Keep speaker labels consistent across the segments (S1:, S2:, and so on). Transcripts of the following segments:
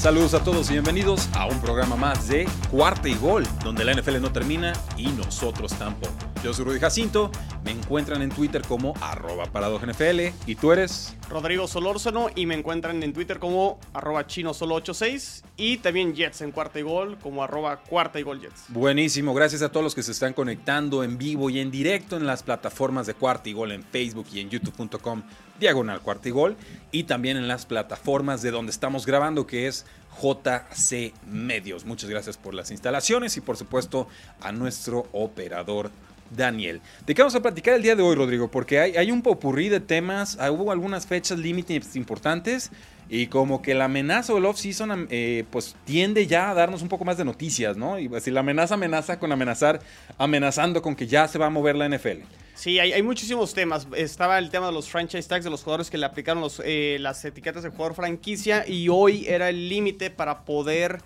S1: Saludos a todos y bienvenidos a un programa más de Cuarta y Gol, donde la NFL no termina y nosotros tampoco. Yo soy Rudy Jacinto, me encuentran en Twitter como arroba y tú eres...
S2: Rodrigo Solórzano y me encuentran en Twitter como arroba chino solo 86 y también Jets en cuarta y gol como arroba cuarta y gol Jets.
S1: Buenísimo, gracias a todos los que se están conectando en vivo y en directo en las plataformas de cuarta y gol en Facebook y en youtube.com diagonal cuarta y gol y también en las plataformas de donde estamos grabando que es JC Medios. Muchas gracias por las instalaciones y por supuesto a nuestro operador Daniel. ¿De qué vamos a platicar el día de hoy, Rodrigo? Porque hay, hay un popurrí de temas, ah, hubo algunas fechas límites importantes y como que la amenaza o el off-season eh, pues tiende ya a darnos un poco más de noticias, ¿no? Y si la amenaza amenaza con amenazar, amenazando con que ya se va a mover la NFL.
S2: Sí, hay, muchísimos temas. Estaba el tema de los franchise tags de los jugadores que le aplicaron eh, las etiquetas de jugador franquicia y hoy era el límite para poder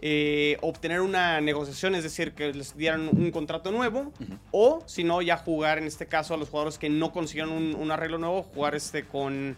S2: eh, obtener una negociación, es decir, que les dieran un contrato nuevo, o si no, ya jugar en este caso a los jugadores que no consiguieron un, arreglo nuevo, jugar este con...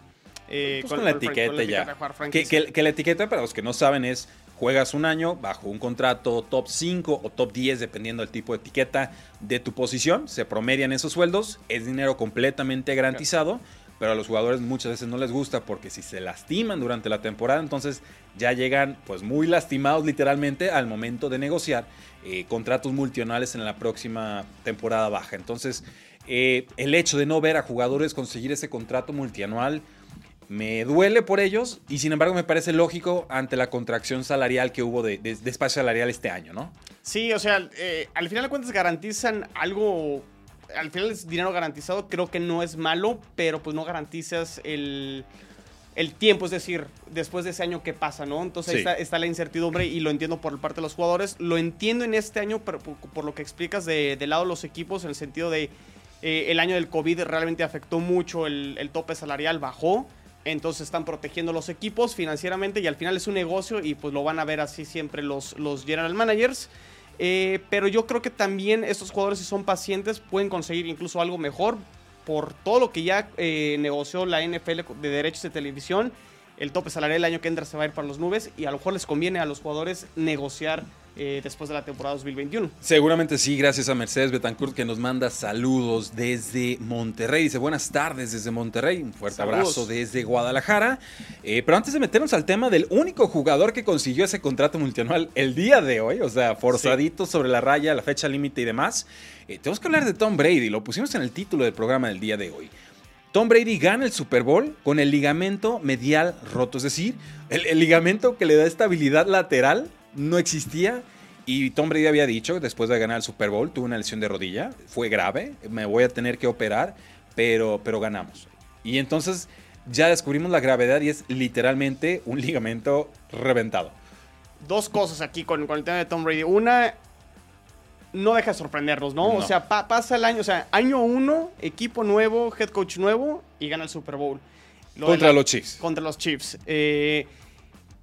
S1: Eh, pues con, la etiqueta ya. que, la etiqueta, para los que no saben, es juegas un año bajo un contrato top 5 o top 10, dependiendo del tipo de etiqueta de tu posición. Se promedian esos sueldos, es dinero completamente garantizado pero a los jugadores muchas veces no les gusta porque si se lastiman durante la temporada, entonces ya llegan pues muy lastimados literalmente al momento de negociar eh, contratos multionales en la próxima temporada baja. Entonces, eh, el hecho de no ver a jugadores conseguir ese contrato multianual me duele por ellos y sin embargo me parece lógico ante la contracción salarial que hubo de, espacio salarial este año, ¿no?
S2: Sí, o sea, eh, al final de cuentas garantizan algo al final es dinero garantizado, creo que no es malo, pero pues no garantizas el, tiempo, es decir, después de ese año qué pasa, ¿no? Entonces ahí está, la incertidumbre y lo entiendo por parte de los jugadores, lo entiendo en este año pero por, lo que explicas de, del lado de los equipos, en el sentido de eh, el año del COVID realmente afectó mucho, el, tope salarial bajó, entonces están protegiendo los equipos financieramente y al final es un negocio y pues lo van a ver así siempre los, los general managers. Eh, pero yo creo que también estos jugadores, si son pacientes, pueden conseguir incluso algo mejor por todo lo que ya eh, negoció la NFL de derechos de televisión. El tope salarial el año que entra se va a ir para los nubes y a lo mejor les conviene a los jugadores negociar eh, después de la temporada 2021.
S1: Seguramente sí, gracias a Mercedes Betancourt que nos manda saludos desde Monterrey. Dice buenas tardes desde Monterrey, un fuerte abrazo desde Guadalajara. Eh, pero antes de meternos al tema del único jugador que consiguió ese contrato multianual el día de hoy, o sea, forzadito sobre la raya, la fecha límite y demás, eh, tenemos que hablar de Tom Brady, lo pusimos en el título del programa del día de hoy. Tom Brady gana el Super Bowl con el ligamento medial roto, es decir, el ligamento que le da estabilidad lateral no existía. Y Tom Brady había dicho, después de ganar el Super Bowl, tuve una lesión de rodilla, fue grave, me voy a tener que operar, pero, pero ganamos. Y entonces ya descubrimos la gravedad y es literalmente un ligamento reventado.
S2: Dos cosas aquí con, con el tema de Tom Brady. Una, no deja de sorprendernos, ¿no? O sea, pasa el año, o sea, año uno, equipo nuevo, head coach nuevo y gana el Super Bowl.
S1: contra los Chiefs.
S2: Contra los Chiefs. Eh,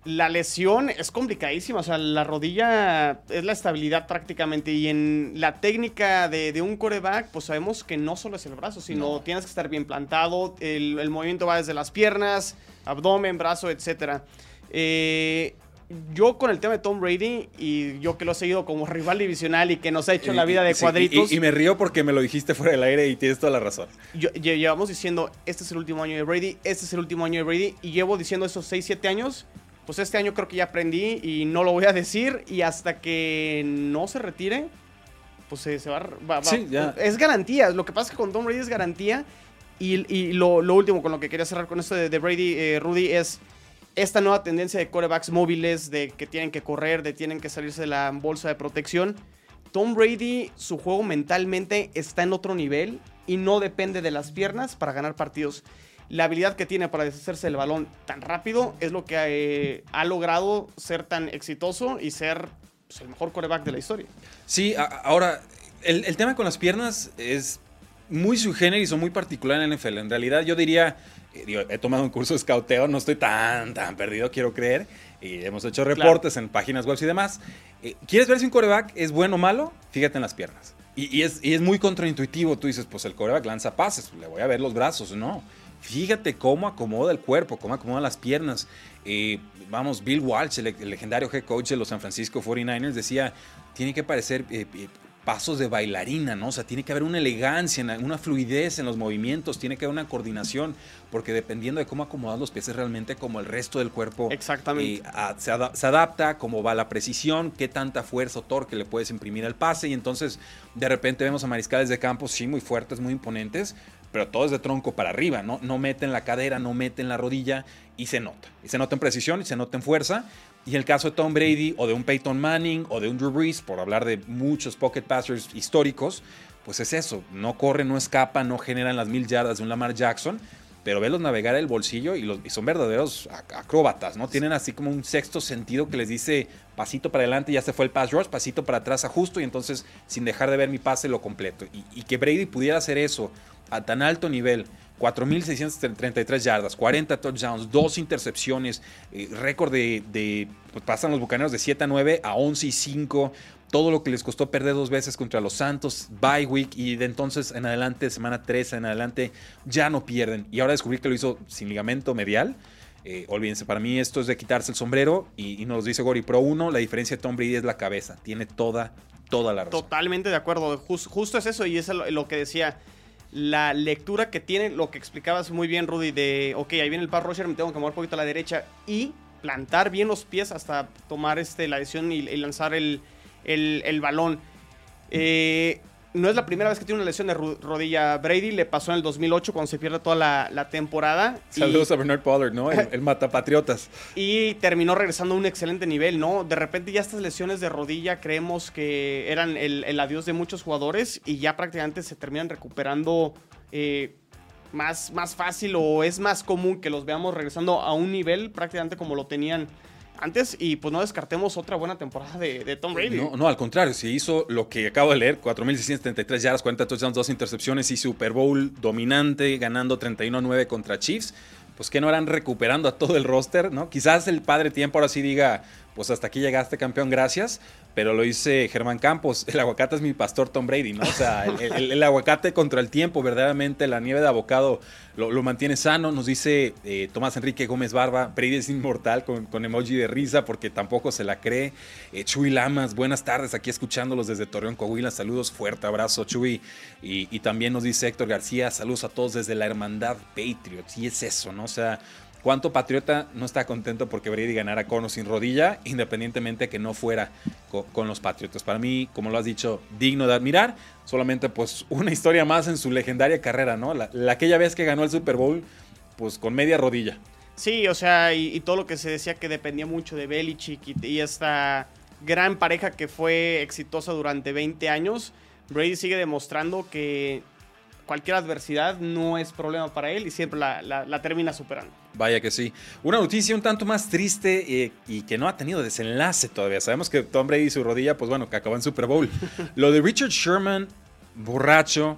S2: la lesión es complicadísima, o sea, la rodilla es la estabilidad prácticamente y en la técnica de, un coreback, pues sabemos que no solo es el brazo, sino tienes que estar bien plantado, el, movimiento va desde las piernas, abdomen, brazo, etc. Eh, yo con el tema de Tom Brady y yo que lo he seguido como rival divisional y que nos ha hecho la vida de cuadritos.
S1: Y, me río porque me lo dijiste fuera del aire y tienes toda la razón.
S2: llevamos diciendo, este es el último año de Brady, este es el último año de Brady y llevo diciendo esos 6, 7 años pues este año creo que ya aprendí y no lo voy a decir y hasta que no se retire, pues se, va, va, sí, ya. Es garantía, lo que pasa es que con Tom Brady es garantía y, lo, último con lo que quería cerrar con esto de, Brady, eh, Rudy, es esta nueva tendencia de corebacks móviles, de que tienen que correr, de tienen que salirse de la bolsa de protección. Tom Brady, su juego mentalmente está en otro nivel y no depende de las piernas para ganar partidos. La habilidad que tiene para deshacerse del balón tan rápido es lo que eh, ha logrado ser tan exitoso y ser pues, el mejor coreback de la historia.
S1: Sí, ahora, el, el, tema con las piernas es muy su y son muy particular en la NFL. En realidad, yo diría he tomado un curso de scouteo, no estoy tan, tan perdido, quiero creer. Y hemos hecho reportes en páginas web y demás. Eh, ¿Quieres ver si un coreback es bueno o malo? Fíjate en las piernas. Y, es, y, es, muy contraintuitivo. Tú dices, pues el coreback lanza pases, le voy a ver los brazos. No. Fíjate cómo acomoda el cuerpo, cómo acomoda las piernas. Eh, vamos, Bill Walsh, el, legendario head coach de los San Francisco 49ers, decía, tiene que parecer eh, pasos de bailarina, ¿no? O sea, tiene que haber una elegancia, una fluidez en los movimientos, tiene que haber una coordinación, porque dependiendo de cómo acomodas los pies es realmente como el resto del cuerpo
S2: Exactamente.
S1: Eh, se, adapta, cómo va la precisión, qué tanta fuerza o torque le puedes imprimir al pase, y entonces de repente vemos a mariscales de campo, sí, muy fuertes, muy imponentes, pero todo es de tronco para arriba, ¿no? No meten la cadera, no meten la rodilla, y se nota. Y se nota en precisión y se nota en fuerza, y el caso de Tom Brady o de un Peyton Manning o de un Drew Brees, por hablar de muchos pocket passers históricos, pues es eso, no corre, no escapa, no generan las mil yardas de un Lamar Jackson, pero velos navegar el bolsillo y, los, son verdaderos acróbatas, ¿no? Tienen así como un sexto sentido que les dice pasito para adelante, ya se fue el pass rush, pasito para atrás ajusto y entonces sin dejar de ver mi pase lo completo. Y, y que Brady pudiera hacer eso a tan alto nivel 4.633 yardas, 40 touchdowns, dos intercepciones, eh, récord de, pues, pasan los Bucaneros de 7 a 9 a 11 y 5, todo lo que les costó perder dos veces contra los Santos, bye week y de entonces en adelante, semana 3 en adelante, ya no pierden. Y ahora descubrí que lo hizo sin ligamento medial. Eh, olvídense, para mí esto es de quitarse el sombrero y, nos dice Gori Pro 1, la diferencia de Tom Brady es la cabeza, tiene toda, toda la razón.
S2: Totalmente de acuerdo, justo es eso y es lo que decía la lectura que tiene, lo que explicabas muy bien, Rudy, de, ok, ahí viene el pass rusher, me tengo que mover un poquito a la derecha y plantar bien los pies hasta tomar este, la decisión y, lanzar el, el balón. Eh, no es la primera vez que tiene una lesión de rodilla. Brady le pasó en el 2008 cuando se pierde toda la, temporada.
S1: Saludos a Bernard Pollard, ¿no? El, mata patriotas.
S2: Y terminó regresando a un excelente nivel, ¿no? De repente ya estas lesiones de rodilla creemos que eran el, adiós de muchos jugadores y ya prácticamente se terminan recuperando eh, más, más fácil o es más común que los veamos regresando a un nivel prácticamente como lo tenían antes y pues no descartemos otra buena temporada de, Tom Brady.
S1: No, no, al contrario, si hizo lo que acabo de leer, 4.673 yardas, 40 touchdowns, dos intercepciones y Super Bowl dominante, ganando 31-9 contra Chiefs, pues que no eran recuperando a todo el roster, ¿no? Quizás el padre tiempo ahora sí diga, pues hasta aquí llegaste campeón, gracias, pero lo dice Germán Campos, el aguacate es mi pastor Tom Brady, ¿no? O sea, el, aguacate contra el tiempo, verdaderamente la nieve de abocado lo, mantiene sano, nos dice eh, Tomás Enrique Gómez Barba, Brady es inmortal con, emoji de risa porque tampoco se la cree. Eh, Chuy Lamas, buenas tardes, aquí escuchándolos desde Torreón, Coahuila, saludos, fuerte abrazo Chuy. Y, y también nos dice Héctor García, saludos a todos desde la Hermandad Patriots, y es eso, ¿no? O sea, ¿Cuánto patriota no está contento porque Brady ganara con o sin rodilla, independientemente que no fuera con, los Patriotas? Para mí, como lo has dicho, digno de admirar. Solamente pues una historia más en su legendaria carrera, ¿no? La, aquella vez que ganó el Super Bowl, pues con media rodilla.
S2: Sí, o sea, y, todo lo que se decía que dependía mucho de Belichick y, y esta gran pareja que fue exitosa durante 20 años, Brady sigue demostrando que cualquier adversidad no es problema para él y siempre la, termina superando.
S1: Vaya que sí. Una noticia un tanto más triste eh, y que no ha tenido desenlace todavía. Sabemos que Tom Brady y su rodilla, pues bueno, que acabó en Super Bowl. Lo de Richard Sherman, borracho,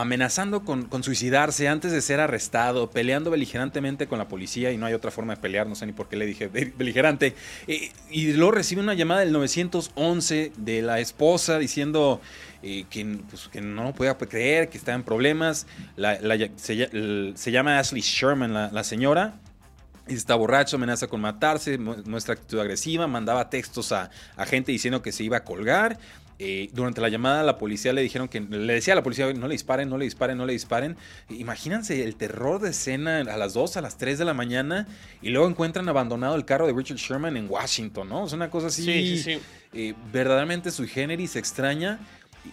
S1: amenazando con, suicidarse antes de ser arrestado, peleando beligerantemente con la policía y no hay otra forma de pelear, no sé ni por qué le dije beligerante. Eh, y luego recibe una llamada del 911 de la esposa diciendo eh, que, pues, que, no podía creer, que está en problemas. se, llama Ashley Sherman, la, señora. Y está borracho, amenaza con matarse, muestra actitud agresiva, mandaba textos a gente diciendo que se iba a colgar. Eh, durante la llamada la policía le dijeron que le decía a la policía no le disparen, no le disparen, no le disparen. Imagínense el terror de escena a las 2, a las 3 de la mañana y luego encuentran abandonado el carro de Richard Sherman en Washington, ¿no? Es una cosa así sí, sí, eh, verdaderamente sui generis extraña.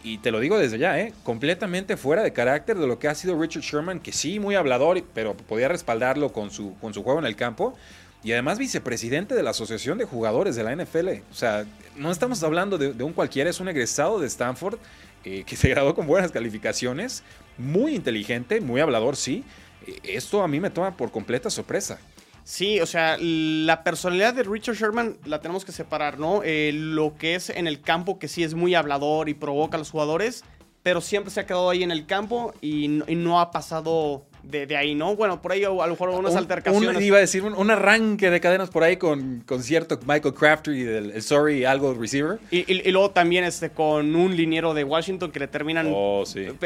S1: Y te lo digo desde ya, ¿eh? completamente fuera de carácter de lo que ha sido Richard Sherman, que sí, muy hablador, pero podía respaldarlo con su, con su juego en el campo. Y además vicepresidente de la Asociación de Jugadores de la NFL. O sea, no estamos hablando de, un cualquiera, es un egresado de Stanford eh, que se graduó con buenas calificaciones, muy inteligente, muy hablador, sí. Eh, esto a mí me toma por completa sorpresa.
S2: Sí, o sea, la personalidad de Richard Sherman la tenemos que separar, ¿no? Eh, lo que es en el campo, que sí es muy hablador y provoca a los jugadores, pero siempre se ha quedado ahí en el campo y no, ha pasado de, ahí, ¿no? Bueno, por ahí a lo mejor unas altercaciones.
S1: iba a decir un, arranque de cadenas por ahí con, con cierto Michael Crafter y el, Sorry algo receiver.
S2: Y, luego también este, con un liniero de Washington que le terminan oh,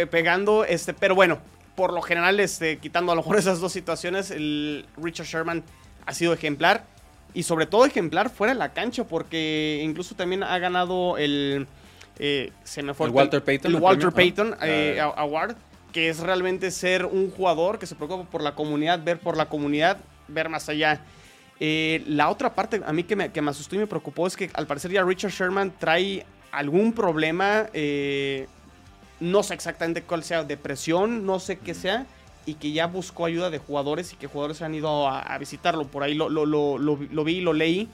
S2: pegando, este, pero bueno, por lo general, este, quitando a lo mejor esas dos situaciones, el Richard Sherman ha sido ejemplar. Y sobre todo ejemplar fuera de la cancha, porque incluso también ha ganado el. Eh, se me fue
S1: el Walter Payton.
S2: El Walter Payton eh, ah. Award, que es realmente ser un jugador que se preocupa por la comunidad, ver por la comunidad, ver más allá. Eh, la otra parte a mí que me, que me asustó y me preocupó es que al parecer ya Richard Sherman trae algún problema no sé exactamente cuál sea, depresión, no sé qué sea, y que ya buscó ayuda de jugadores y que jugadores han ido a, visitarlo. Por ahí lo, lo, lo, lo, vi y lo leí.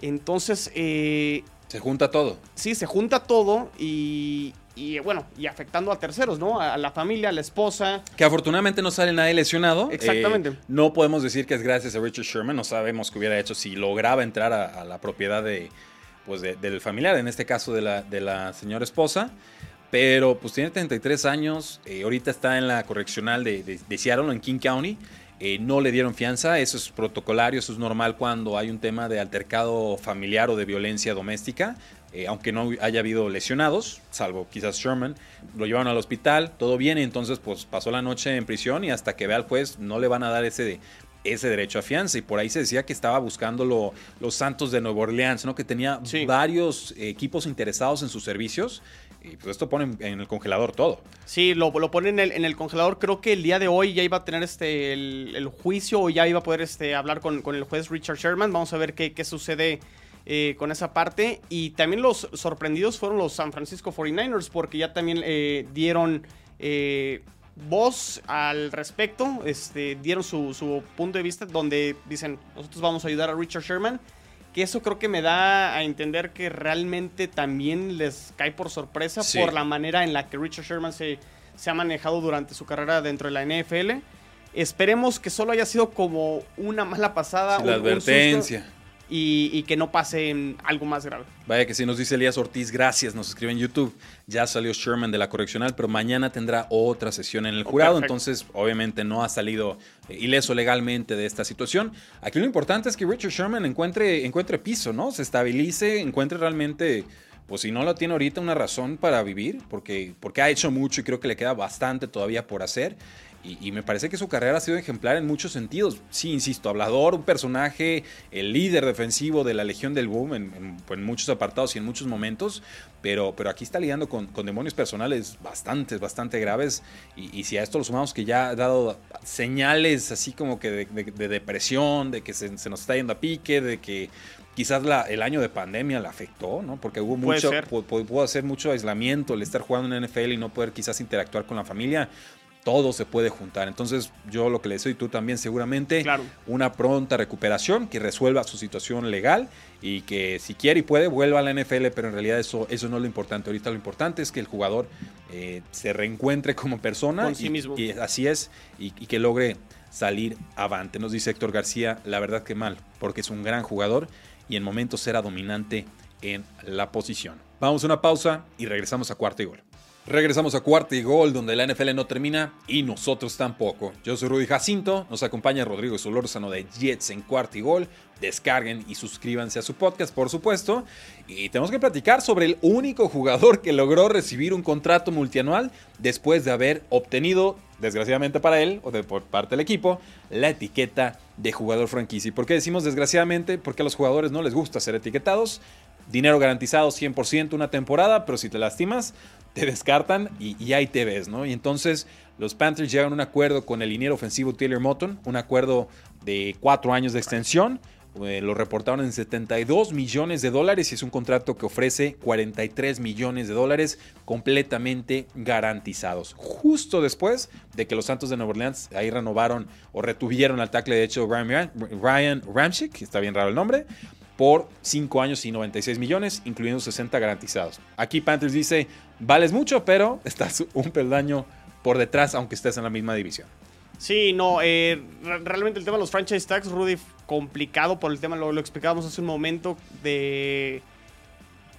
S2: Entonces... Eh,
S1: se junta todo.
S2: Sí, se junta todo y, y bueno, y afectando a terceros, ¿no? A la familia, a la esposa.
S1: Que afortunadamente no sale nadie lesionado.
S2: Exactamente.
S1: Eh, no podemos decir que es gracias a Richard Sherman, no sabemos qué hubiera hecho si lograba entrar a, la propiedad de, pues del familiar, en este caso de la, de la señora esposa. Pero pues tiene 33 años, eh, ahorita está en la correccional de, de, Seattle, en King County. Eh, no le dieron fianza, eso es protocolario, eso es normal cuando hay un tema de altercado familiar o de violencia doméstica. Eh, aunque no haya habido lesionados, salvo quizás Sherman, lo llevaron al hospital, todo bien, y entonces pues pasó la noche en prisión y hasta que vea al juez no le van a dar ese, ese derecho a fianza. Y por ahí se decía que estaba buscando los Santos de Nueva Orleans, ¿no? que tenía varios equipos interesados en sus servicios y pues esto pone en el congelador todo.
S2: Sí, lo, lo pone en el, en el, congelador. Creo que el día de hoy ya iba a tener este el, juicio o ya iba a poder este, hablar con, el juez Richard Sherman. Vamos a ver qué, sucede eh, con esa parte. Y también los sorprendidos fueron los San Francisco 49ers porque ya también eh, dieron eh, voz al respecto. Este, dieron su, su punto de vista donde dicen, nosotros vamos a ayudar a Richard Sherman que eso creo que me da a entender que realmente también les cae por sorpresa por la manera en la que Richard Sherman se, se ha manejado durante su carrera dentro de la NFL. Esperemos que solo haya sido como una mala pasada.
S1: la advertencia
S2: y, que no pase algo más grave.
S1: Vaya que si nos dice Elías Ortiz, gracias, nos escribe en YouTube. Ya salió Sherman de la correccional, pero mañana tendrá otra sesión en el jurado, entonces obviamente no ha salido eh, ileso legalmente de esta situación. Aquí lo importante es que Richard Sherman encuentre, encuentre piso, ¿no? Se estabilice, encuentre realmente pues si no lo tiene ahorita una razón para vivir, porque, porque ha hecho mucho y creo que le queda bastante todavía por hacer. Y, me parece que su carrera ha sido ejemplar en muchos sentidos. Sí, insisto, hablador, un personaje, el líder defensivo de la Legión del Boom en, muchos apartados y en muchos momentos, pero, pero aquí está lidiando con, demonios personales bastante, bastante graves. Y, si a esto lo sumamos que ya ha dado señales así como que de, depresión, de que se, nos está yendo a pique, de que quizás el año de pandemia le afectó, ¿no? Porque hubo mucho, pudo hacer mucho aislamiento el estar jugando en NFL y no poder quizás interactuar con la familia todo se puede juntar. Entonces, yo lo que le deseo y tú también seguramente, una pronta recuperación que resuelva su situación legal y que si quiere y puede vuelva a la NFL, pero en realidad eso, eso no es lo importante. Ahorita lo importante es que el jugador eh, se reencuentre como persona
S2: sí mismo.
S1: y, así es y, que logre salir avante. Nos dice Héctor García, la verdad que mal, porque es un gran jugador y en momentos será dominante en la posición. Vamos a una pausa y regresamos a cuarto y gol. Regresamos a cuarto y gol, donde la NFL no termina y nosotros tampoco. Yo soy Rudy Jacinto, nos acompaña Rodrigo Solórzano de Jets en cuarto y gol. Descarguen y suscríbanse a su podcast, por supuesto. Y tenemos que platicar sobre el único jugador que logró recibir un contrato multianual después de haber obtenido, desgraciadamente para él, o de por parte del equipo, la etiqueta de jugador franquicia. ¿Y por qué decimos desgraciadamente? Porque a los jugadores no les gusta ser etiquetados. Dinero garantizado 100% una temporada, pero si te lastimas, te descartan y, ahí te ves, ¿no? Y entonces los Panthers llegan a un acuerdo con el liniero ofensivo Taylor Moton, un acuerdo de cuatro años de extensión, eh, lo reportaron en 72 millones de dólares y es un contrato que ofrece 43 millones de dólares completamente garantizados. Justo después de que los Santos de Nueva Orleans ahí renovaron o retuvieron al tackle de hecho Ryan, Ryan Ramchick, está bien raro el nombre, por 5 años y 96 millones, incluyendo 60 garantizados. Aquí Panthers dice, vales mucho, pero estás un peldaño por detrás, aunque estés en la misma división.
S2: Sí, no, eh, realmente el tema de los franchise tags, Rudy, complicado por el tema, lo, lo explicábamos hace un momento, de...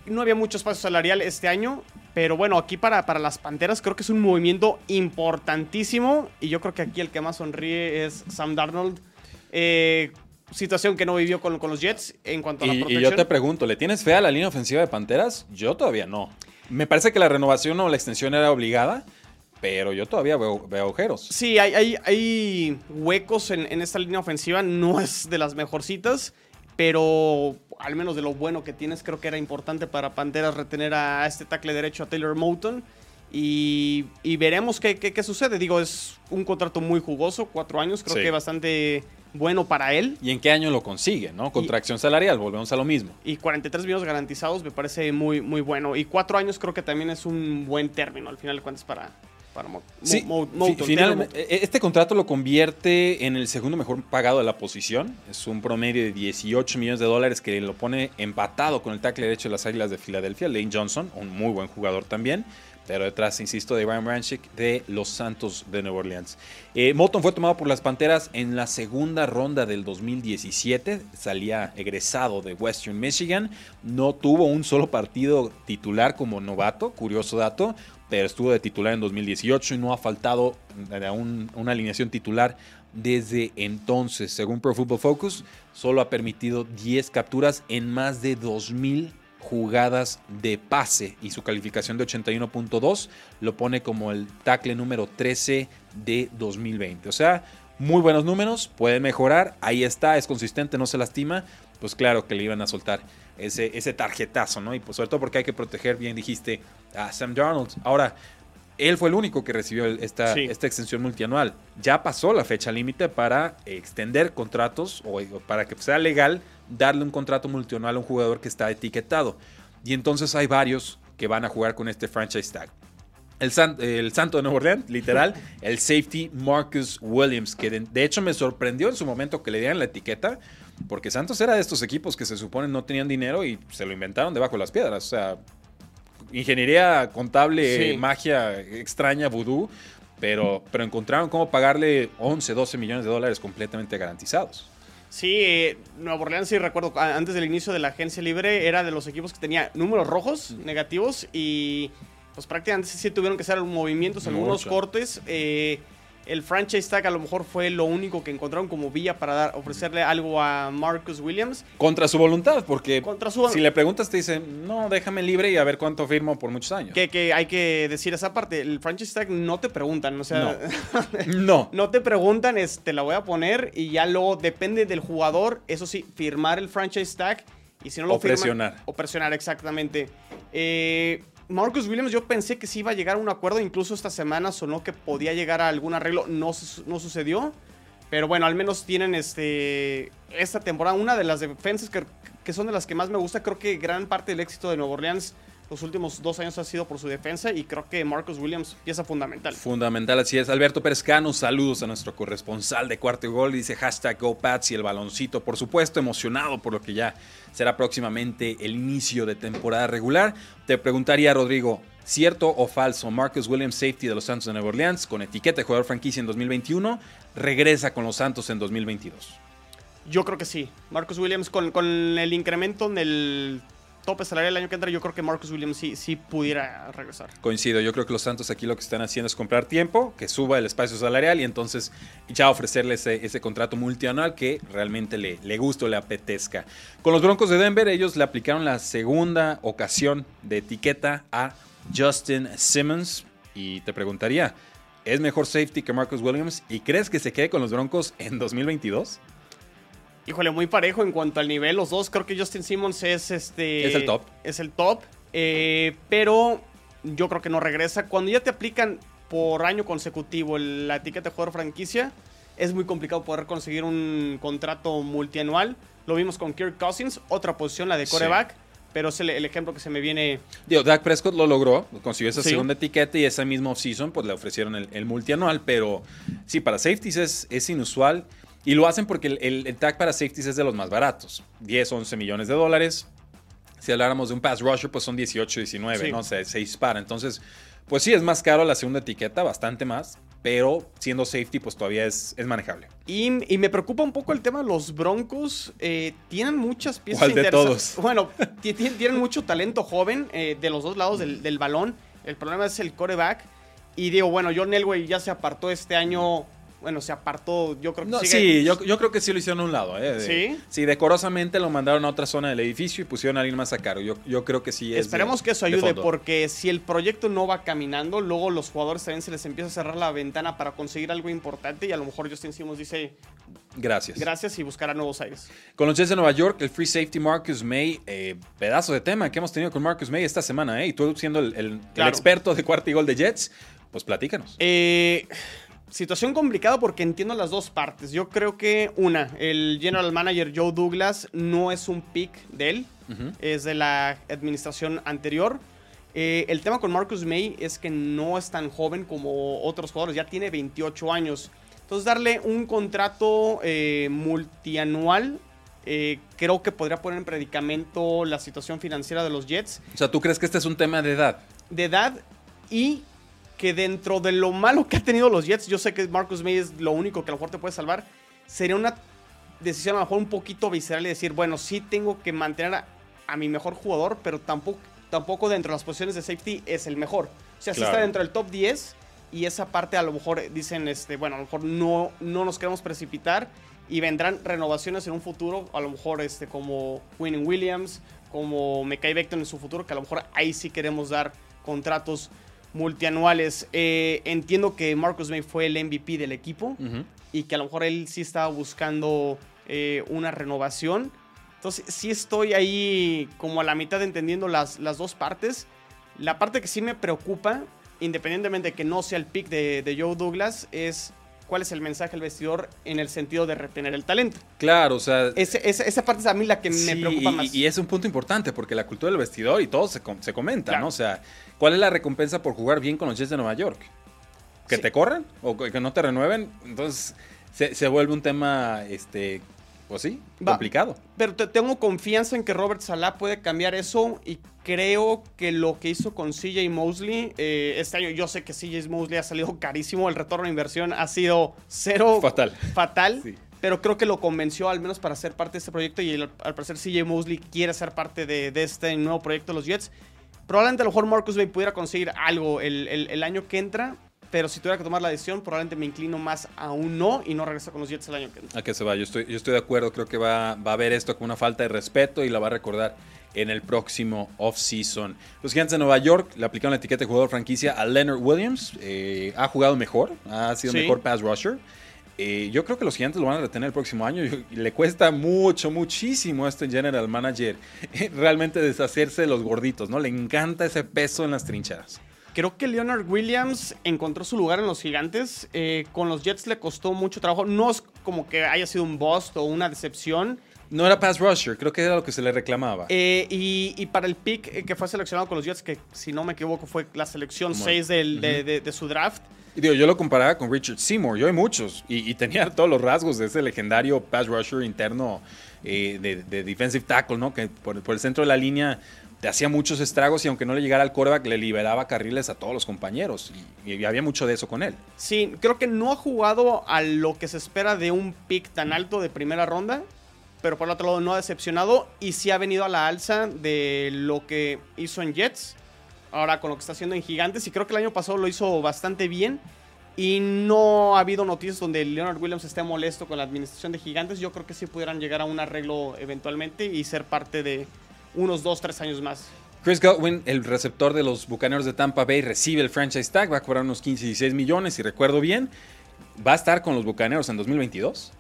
S2: No había mucho espacio salarial este año, pero bueno, aquí para, para las Panteras creo que es un movimiento importantísimo y yo creo que aquí el que más sonríe es Sam Darnold. Eh, situación que no vivió con, con, los Jets en cuanto a la protección.
S1: Y yo te pregunto, ¿le tienes fe a la línea ofensiva de Panteras? Yo todavía no. Me parece que la renovación o la extensión era obligada, pero yo todavía veo, veo agujeros.
S2: Sí, hay, hay, hay huecos en, en, esta línea ofensiva. No es de las mejorcitas, pero al menos de lo bueno que tienes, creo que era importante para Panteras retener a este tackle derecho, a Taylor Moulton. Y, y veremos qué, qué, qué, sucede. Digo, es un contrato muy jugoso, cuatro años, creo sí. que bastante bueno para él.
S1: ¿Y en qué año lo consigue, no? Contracción y, salarial, volvemos a lo mismo.
S2: Y 43 millones garantizados me parece muy, muy bueno. Y cuatro años creo que también es un buen término, al final de cuentas, para, para Mo
S1: sí,
S2: Mo
S1: finalmente, este contrato lo convierte en el segundo mejor pagado de la posición. Es un promedio de 18 millones de dólares que lo pone empatado con el tackle derecho de las Águilas de Filadelfia, Lane Johnson, un muy buen jugador también. Pero detrás, insisto, de Ryan Branchick de los Santos de Nueva Orleans. Eh, Moulton fue tomado por las Panteras en la segunda ronda del 2017. Salía egresado de Western Michigan. No tuvo un solo partido titular como novato, curioso dato pero estuvo de titular en 2018 y no ha faltado un, una alineación titular desde entonces. Según Pro Football Focus, solo ha permitido 10 capturas en más de 2.000 jugadas de pase y su calificación de 81.2 lo pone como el tackle número 13 de 2020. O sea, muy buenos números, puede mejorar, ahí está, es consistente, no se lastima, pues claro que le iban a soltar ese, ese tarjetazo, ¿no? Y pues sobre todo porque hay que proteger, bien dijiste, a Sam Darnold. Ahora, él fue el único que recibió esta, sí. esta extensión multianual. Ya pasó la fecha límite para extender contratos o para que sea legal darle un contrato multianual a un jugador que está etiquetado. Y entonces hay varios que van a jugar con este franchise tag. El, san, el santo de Nueva Orleans, literal, el safety Marcus Williams, que de, de, hecho me sorprendió en su momento que le dieran la etiqueta, porque Santos era de estos equipos que se supone no tenían dinero y se lo inventaron debajo de las piedras. O sea, ingeniería contable, sí. magia extraña, vudú, pero, pero encontraron cómo pagarle 11, 12 millones de dólares completamente garantizados.
S2: Sí, eh, Nueva Orleans, sí recuerdo, antes del inicio de la agencia libre, era de los equipos que tenía números rojos, negativos, y pues prácticamente sí tuvieron que hacer movimientos, algunos Mucho. cortes. Eh, el franchise tag a lo mejor fue lo único que encontraron como vía para dar, ofrecerle algo a Marcus Williams.
S1: Contra su voluntad, porque Contra su... si le preguntas te dicen, no, déjame libre y a ver cuánto firmo por muchos años.
S2: Que, que hay que decir esa parte, el franchise tag no te preguntan, o sea...
S1: No. no.
S2: no te preguntan, es, te la voy a poner y ya luego depende del jugador, eso sí, firmar el franchise tag y si no lo
S1: o firman, presionar.
S2: O presionar, exactamente. Eh, Marcus Williams yo pensé que sí iba a llegar a un acuerdo, incluso esta semana sonó que podía llegar a algún arreglo, no, no sucedió. Pero bueno, al menos tienen este esta temporada una de las defensas que, que, son de las que más me gusta. Creo que gran parte del éxito de Nueva Orleans los últimos dos años ha sido por su defensa y creo que Marcus Williams pieza fundamental.
S1: Fundamental, así es. Alberto Pérez Cano, saludos a nuestro corresponsal de Cuarto y Gol. Dice hashtag GoPats y el baloncito, por supuesto, emocionado por lo que ya será próximamente el inicio de temporada regular. Te preguntaría, Rodrigo, ¿cierto o falso? Marcus Williams, safety de los Santos de Nueva Orleans, con etiqueta de jugador franquicia en 2021, regresa con los Santos en 2022.
S2: Yo creo que sí. Marcus Williams con, con el incremento en el tope salarial el año que entra, yo creo que Marcus Williams sí, sí pudiera regresar.
S1: Coincido, yo creo que los Santos aquí lo que están haciendo es comprar tiempo, que suba el espacio salarial y entonces ya ofrecerle ese, ese contrato multianual que realmente le, le guste o le apetezca. Con los Broncos de Denver, ellos le aplicaron la segunda ocasión de etiqueta a Justin Simmons y te preguntaría, ¿es mejor safety que Marcus Williams y crees que se quede con los Broncos en 2022?
S2: Híjole, muy parejo en cuanto al nivel. Los dos, creo que Justin Simmons es este.
S1: Es el top.
S2: Es el top. Eh, pero yo creo que no regresa. Cuando ya te aplican por año consecutivo la etiqueta de jugador franquicia, es muy complicado poder conseguir un contrato multianual. Lo vimos con Kirk Cousins, otra posición, la de coreback. Pero es el, ejemplo que se me viene.
S1: Digo, Dak Prescott lo logró, consiguió esa segunda etiqueta y esa misma offseason pues le ofrecieron el, multianual. Pero sí, para safeties es, es inusual. Y lo hacen porque el, el, tag para safeties es de los más baratos. 10, 11 millones de dólares. Si habláramos de un pass rusher, pues son 18, 19, no sé, se dispara. Entonces, pues sí, es más caro la segunda etiqueta, bastante más pero siendo safety, pues todavía es, es manejable.
S2: Y, me preocupa un poco el tema, los Broncos eh, tienen muchas piezas
S1: ¿Cuál de todos?
S2: Bueno, tienen mucho talento joven eh, de los dos lados del, balón. El problema es el coreback. Y digo, bueno, John Elway ya se apartó este año bueno, se apartó, yo creo que
S1: Sí, yo, creo que sí lo hicieron a un lado. ¿eh?
S2: sí.
S1: Sí, decorosamente lo mandaron a otra zona del edificio y pusieron a alguien más a cargo. Yo, yo creo que sí.
S2: Es Esperemos que eso ayude, porque si el proyecto no va caminando, luego los jugadores también se les empieza a cerrar la ventana para conseguir algo importante y a lo mejor Justin Simmons dice.
S1: Gracias.
S2: Gracias y buscará nuevos aires.
S1: Con los Jets de Nueva York, el free safety Marcus May, eh, pedazo de tema que hemos tenido con Marcus May esta semana, ¿eh? Y tú siendo el, el experto de cuarto y gol de Jets, pues platícanos.
S2: Eh situación complicada porque entiendo las dos partes. Yo creo que, una, el general manager Joe Douglas no es un pick de él, es de la administración anterior. Eh, el tema con Marcus May es que no es tan joven como otros jugadores, ya tiene 28 años. Entonces, darle un contrato eh, multianual eh, creo que podría poner en predicamento la situación financiera de los Jets.
S1: O sea, ¿tú crees que este es un tema de edad?
S2: De edad y que dentro de lo malo que ha tenido los Jets, yo sé que Marcus May es lo único que a lo mejor te puede salvar, sería una decisión a lo mejor un poquito visceral y decir, bueno, sí tengo que mantener a, mi mejor jugador, pero tampoco, tampoco dentro de las posiciones de safety es el mejor. O sea, si está dentro del top 10 y esa parte a lo mejor dicen, este, bueno, a lo mejor no, no nos queremos precipitar y vendrán renovaciones en un futuro, a lo mejor este, como Winning Williams, como Mekai Becton en su futuro, que a lo mejor ahí sí queremos dar contratos multianuales. Eh, entiendo que Marcus May fue el MVP del equipo y que a lo mejor él sí estaba buscando eh, una renovación. Entonces, sí estoy ahí como a la mitad entendiendo las, las dos partes. La parte que sí me preocupa, independientemente de que no sea el pick de, Joe Douglas, es cuál es el mensaje al vestidor en el sentido de retener el talento.
S1: Claro, o sea...
S2: esa parte es a mí la que me preocupa más.
S1: Y, es un punto importante porque la cultura del vestidor y todo se, se comenta, ¿no? O sea, ¿Cuál es la recompensa por jugar bien con los Jets de Nueva York? ¿Que te corran o que no te renueven? Entonces se, vuelve un tema, este, pues sí, complicado.
S2: Pero te, tengo confianza en que Robert Salah puede cambiar eso y creo que lo que hizo con CJ Mosley eh, este año, yo sé que CJ Mosley ha salido carísimo, el retorno de inversión ha sido cero.
S1: Fatal.
S2: Fatal. Pero creo que lo convenció al menos para ser parte de este proyecto y al parecer CJ Mosley quiere ser parte de, de este nuevo proyecto de los Jets. Probablemente a lo mejor Marcus May pudiera conseguir algo el, año que entra, pero si tuviera que tomar la decisión, probablemente me inclino más a un no y no regresa con los Jets el año que entra.
S1: A que se va, yo estoy, yo estoy de acuerdo, creo que va, va a ver esto como una falta de respeto y la va a recordar en el próximo off-season. Los Gigantes de Nueva York le aplicaron la etiqueta de jugador franquicia a Leonard Williams. Eh, ha jugado mejor, ha sido mejor pass rusher. Eh, yo creo que los gigantes lo van a retener el próximo año. Le cuesta mucho, muchísimo a este general manager eh, realmente deshacerse de los gorditos, ¿no? Le encanta ese peso en las trincheras.
S2: Creo que Leonard Williams encontró su lugar en los gigantes. Eh, con los Jets le costó mucho trabajo. No es como que haya sido un bust o una decepción.
S1: No era pass rusher, creo que era lo que se le reclamaba.
S2: y, para el pick que fue seleccionado con los Jets, que si no me equivoco fue la selección 6 de, de, su draft,
S1: Digo, yo lo comparaba con Richard Seymour, yo hay muchos, y, tenía todos los rasgos de ese legendario pass rusher interno eh, de, defensive tackle, ¿no? Que por, el centro de la línea te hacía muchos estragos y aunque no le llegara al coreback, le liberaba carriles a todos los compañeros. Y, había mucho de eso con él.
S2: Sí, creo que no ha jugado a lo que se espera de un pick tan alto de primera ronda, pero por otro lado no ha decepcionado y sí ha venido a la alza de lo que hizo en Jets ahora con lo que está haciendo en Gigantes. Y creo que el año pasado lo hizo bastante bien. Y no ha habido noticias donde Leonard Williams esté molesto con la administración de Gigantes. Yo creo que sí pudieran llegar a un arreglo eventualmente y ser parte de unos 2, 3 años más.
S1: Chris Godwin, el receptor de los Bucaneros de Tampa Bay, recibe el franchise tag, va a cobrar unos 15, 16 millones, si recuerdo bien. Va a estar con los Bucaneros en 2022.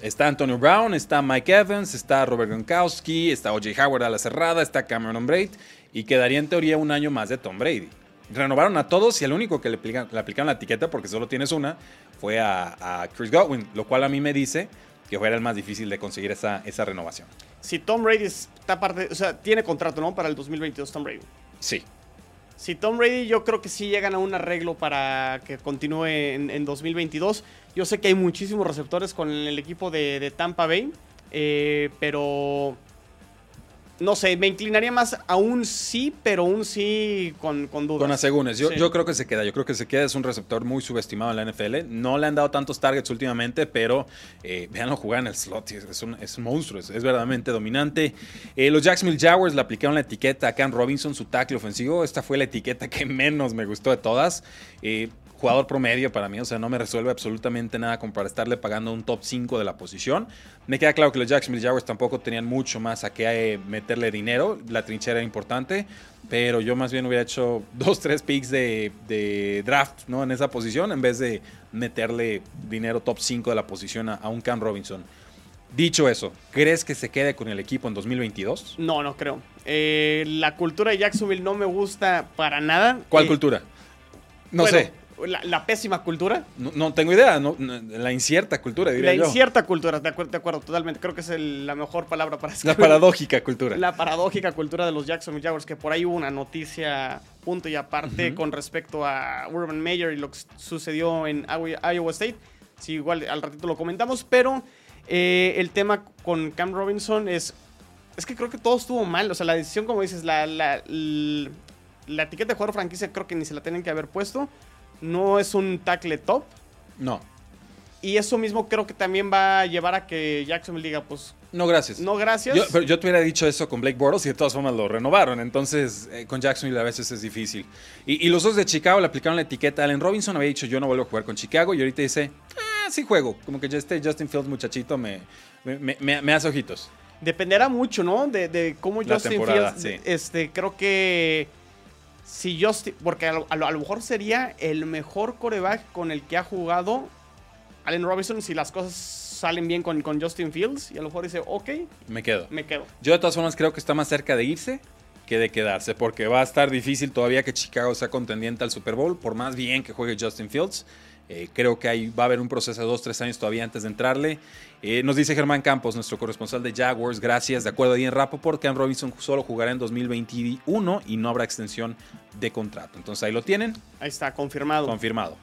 S1: Está Antonio Brown, está Mike Evans, está Robert Gronkowski, está O.J. Howard a la cerrada, está Cameron Braid y quedaría en teoría un año más de Tom Brady. Renovaron a todos y el único que le, aplicaron, la etiqueta, porque solo tienes una, fue a, Chris Godwin, lo cual a mí me dice que fuera el más difícil de conseguir esa, esa renovación.
S2: Si Tom Brady está parte, o sea, tiene contrato, ¿no? Para el 2022 Tom Brady.
S1: Sí.
S2: Si Tom Brady, yo creo que sí llegan a un arreglo para que continúe en, 2022. Yo sé que hay muchísimos receptores con el equipo de, Tampa Bay, eh, pero no sé, me inclinaría más a un sí, pero un sí con, con dudas.
S1: Con asegúnes. Yo, yo creo que se queda. Yo creo que se queda. Es un receptor muy subestimado en la NFL. No le han dado tantos targets últimamente, pero eh, véanlo jugar en el slot. Es un, es un monstruo. Es, verdaderamente dominante. Eh, los Jacksonville Jaguars le aplicaron la etiqueta a Cam Robinson, su tackle ofensivo. Esta fue la etiqueta que menos me gustó de todas. Eh, jugador promedio para mí, o sea, no me resuelve absolutamente nada como para estarle pagando un top 5 de la posición. Me queda claro que los Jacksonville Jaguars tampoco tenían mucho más a qué eh, meterle dinero, la trinchera era importante, pero yo más bien hubiera hecho dos, tres picks de, draft ¿no? en esa posición en vez de meterle dinero top 5 de la posición a, un Cam Robinson. Dicho eso, ¿crees que se quede con el equipo en 2022?
S2: No, no creo. Eh, la cultura de Jacksonville no me gusta para nada.
S1: ¿Cuál eh, cultura? No sé.
S2: La, pésima cultura.
S1: No, tengo idea, la incierta cultura, diría
S2: La incierta cultura, de acuerdo, totalmente. Creo que es la mejor palabra para
S1: escribir. La paradójica cultura.
S2: La paradójica cultura de los Jacksonville Jaguars, que por ahí hubo una noticia punto y aparte con respecto a Urban Meyer y lo que sucedió en Iowa State. Sí, igual al ratito lo comentamos, pero eh, el tema con Cam Robinson es... Es que creo que todo estuvo mal. O sea, la decisión, como dices, la, la, la etiqueta de jugador franquicia creo que ni se la tienen que haber puesto no es un tackle top.
S1: No.
S2: Y eso mismo creo que también va a llevar a que Jacksonville diga, pues...
S1: No, gracias.
S2: No, gracias.
S1: Yo, pero yo te hubiera dicho eso con Blake Bortles y de todas formas lo renovaron. Entonces, eh, con Jacksonville a veces es difícil. Y, los dos de Chicago le aplicaron la etiqueta. Allen Robinson había dicho, yo no vuelvo a jugar con Chicago. Y ahorita dice, ah, sí juego. Como que este Justin Fields muchachito me, me, hace ojitos.
S2: Dependerá mucho, ¿no? De, cómo Justin Fields... Este, creo que si Justin, porque a lo, mejor sería el mejor coreback con el que ha jugado Allen Robinson si las cosas salen bien con, con Justin Fields y a lo mejor dice, ok,
S1: me quedo.
S2: Me quedo.
S1: Yo de todas formas creo que está más cerca de irse que de quedarse, porque va a estar difícil todavía que Chicago sea contendiente al Super Bowl, por más bien que juegue Justin Fields. Eh, creo que ahí va a haber un proceso de dos, tres años todavía antes de entrarle. Eh, nos dice Germán Campos, nuestro corresponsal de Jaguars, gracias. De acuerdo ahí en Rapoport, Cam Robinson solo jugará en 2021 y no habrá extensión de contrato. Entonces ahí lo tienen.
S2: Ahí está, confirmado.
S1: Confirmado.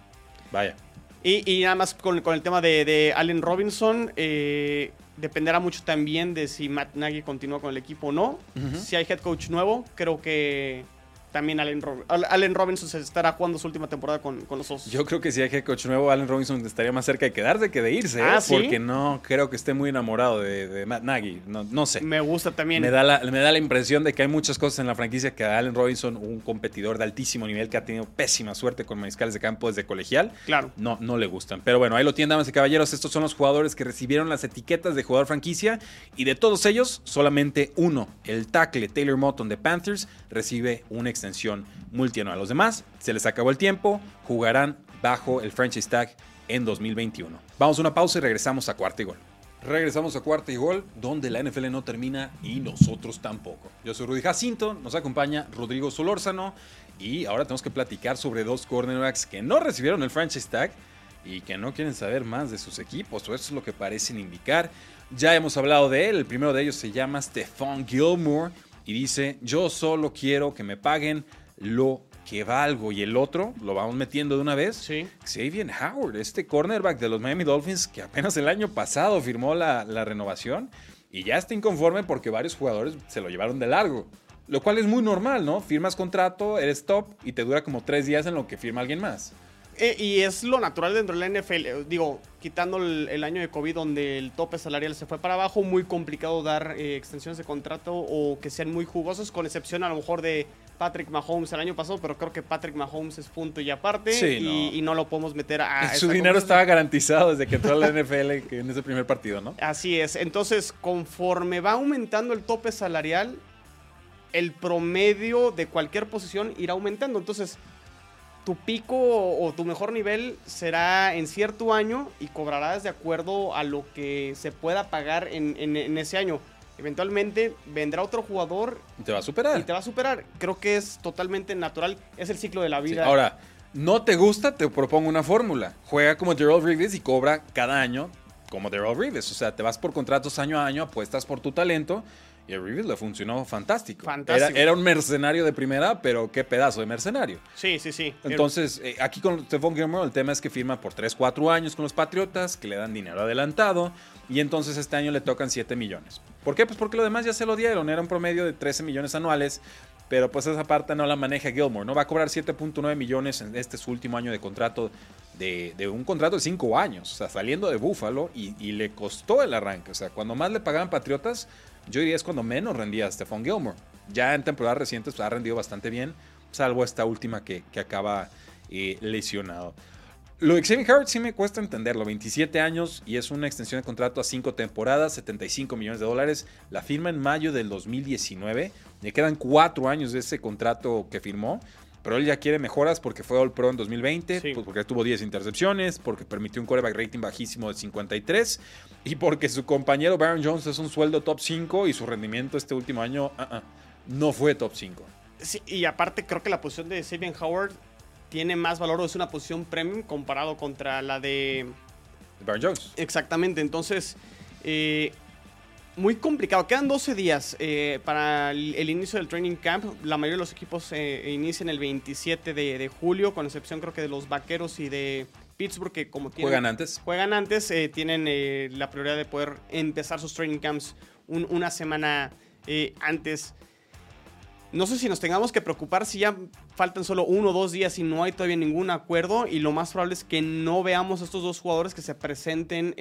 S1: Vaya.
S2: Y, nada más con, el tema de, Allen Robinson, eh, dependerá mucho también de si Matt Nagy continúa con el equipo o no. Si hay head coach nuevo, creo que también Allen, Allen, Robinson se estará jugando su última temporada con, con, los Osos.
S1: Yo creo que si hay head coach nuevo, Allen Robinson estaría más cerca de quedarse que de irse. Ah, ¿eh? Porque no creo que esté muy enamorado de, Matt Nagy. No, no, sé.
S2: Me gusta también.
S1: Me da, la, me da la impresión de que hay muchas cosas en la franquicia que a Allen Robinson, un competidor de altísimo nivel que ha tenido pésima suerte con mariscales de campo desde colegial,
S2: claro.
S1: no, no le gustan. Pero bueno, ahí lo tienen, damas y caballeros. Estos son los jugadores que recibieron las etiquetas de jugador franquicia. Y de todos ellos, solamente uno, el tackle Taylor Moton de Panthers, recibe una extensión multianual. Los demás, se les acabó el tiempo, jugarán bajo el franchise tag en 2021. Vamos a una pausa y regresamos a cuarta y gol. Regresamos a cuarta y gol, donde la NFL no termina y nosotros tampoco. Yo soy Rudy Jacinto, nos acompaña Rodrigo Solórzano y ahora tenemos que platicar sobre dos cornerbacks que no recibieron el franchise tag y que no quieren saber más de sus equipos, o eso es lo que parecen indicar. Ya hemos hablado de él, el primero de ellos se llama Stephon Gilmore y dice, yo solo quiero que me paguen lo que valgo. Y el otro, lo vamos metiendo de una vez,
S2: sí.
S1: Xavier Howard, este cornerback de los Miami Dolphins que apenas el año pasado firmó la, la renovación y ya está inconforme porque varios jugadores se lo llevaron de largo. Lo cual es muy normal, ¿no? Firmas contrato, eres top y te dura como tres días en lo que firma alguien más.
S2: Eh, y es lo natural dentro de la NFL. Eh, digo, quitando el, año de COVID donde el tope salarial se fue para abajo, muy complicado dar eh, extensiones de contrato o que sean muy jugosos, con excepción a lo mejor de Patrick Mahomes el año pasado, pero creo que Patrick Mahomes es punto y aparte y, no. lo podemos meter a...
S1: Su dinero estaba garantizado desde que entró a la NFL en ese primer partido, ¿no?
S2: Así es. Entonces, conforme va aumentando el tope salarial, el promedio de cualquier posición irá aumentando. Entonces, tu pico o, tu mejor nivel será en cierto año y cobrarás de acuerdo a lo que se pueda pagar en, ese año. Eventualmente vendrá otro jugador.
S1: Y te va a superar.
S2: Y te va a superar. Creo que es totalmente natural. Es el ciclo de la vida.
S1: Ahora, ¿No te gusta? Te propongo una fórmula. Juega como Daryl Reeves y cobra cada año como Daryl Reeves. O sea, te vas por contratos año a año, apuestas por tu talento. Y a Reeves le funcionó fantástico.
S2: Fantástico.
S1: Era, un mercenario de primera, pero qué pedazo de mercenario.
S2: Sí, sí, sí.
S1: Entonces, eh, aquí con Stephon Gilmore el tema es que firma por 3, 4 años con los Patriotas, que le dan dinero adelantado. Y entonces este año le tocan 7 millones. ¿Por qué? Pues porque lo demás ya se lo dieron. Era un promedio de 13 millones anuales pero pues esa parte no la maneja Gilmore, ¿no? Va a cobrar 7.9 millones en este su último año de contrato, de, un contrato de 5 años, o sea, saliendo de Buffalo y, le costó el arranque, o sea, cuando más le pagaban Patriotas, yo diría es cuando menos rendía Stephon Gilmore. Ya en temporadas recientes pues, ha rendido bastante bien, salvo esta última que, acaba eh, lesionado. Lo de Xavier Howard sí me cuesta entenderlo. 27 años y es una extensión de contrato a 5 temporadas, 75 millones de dólares. La firma en mayo del 2019. Le quedan 4 años de ese contrato que firmó. Pero él ya quiere mejoras porque fue All Pro en 2020, pues porque tuvo 10 intercepciones, porque permitió un quarterback rating bajísimo de 53 y porque su compañero Baron Jones es un sueldo top 5 y su rendimiento este último año uh-uh, no fue top 5.
S2: Sí, y aparte creo que la posición de Sabian Howard tiene más valor o es una posición premium comparado contra la de...
S1: Baron Jones.
S2: Exactamente, entonces... Eh, muy complicado. Quedan 12 días eh, para el, inicio del training camp. La mayoría de los equipos eh, inician el 27 de, julio, con excepción creo que de los Vaqueros y de Pittsburgh, que como
S1: tienen, juegan antes.
S2: Juegan antes, tienen la prioridad de poder empezar sus training camps una semana antes. No sé si nos tengamos que preocupar si ya faltan solo uno o dos días y no hay todavía ningún acuerdo. Y lo más probable es que no veamos a estos dos jugadores que se presenten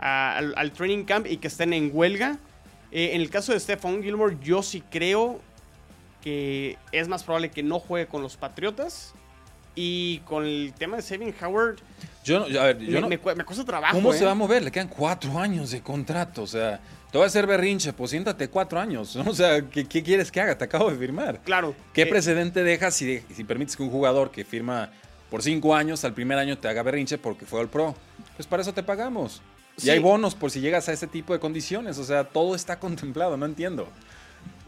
S2: eh, al, training camp y que estén en huelga. Eh, en el caso de Stephon Gilmore, yo sí creo que es más probable que no juegue con los Patriotas. Y con el tema de Saving Howard.
S1: Yo, a ver, yo
S2: me, me, cuesta trabajo.
S1: ¿Cómo se
S2: ¿eh?
S1: va a mover? Le quedan cuatro años de contrato. O sea, te voy a hacer berrinche, pues siéntate cuatro años. O sea, ¿qué, quieres que haga? Te acabo de firmar.
S2: Claro.
S1: ¿Qué eh, precedente dejas si, si permites que un jugador que firma por cinco años al primer año te haga berrinche porque fue al pro? Pues para eso te pagamos. Y hay bonos por si llegas a ese tipo de condiciones. O sea, todo está contemplado, no entiendo.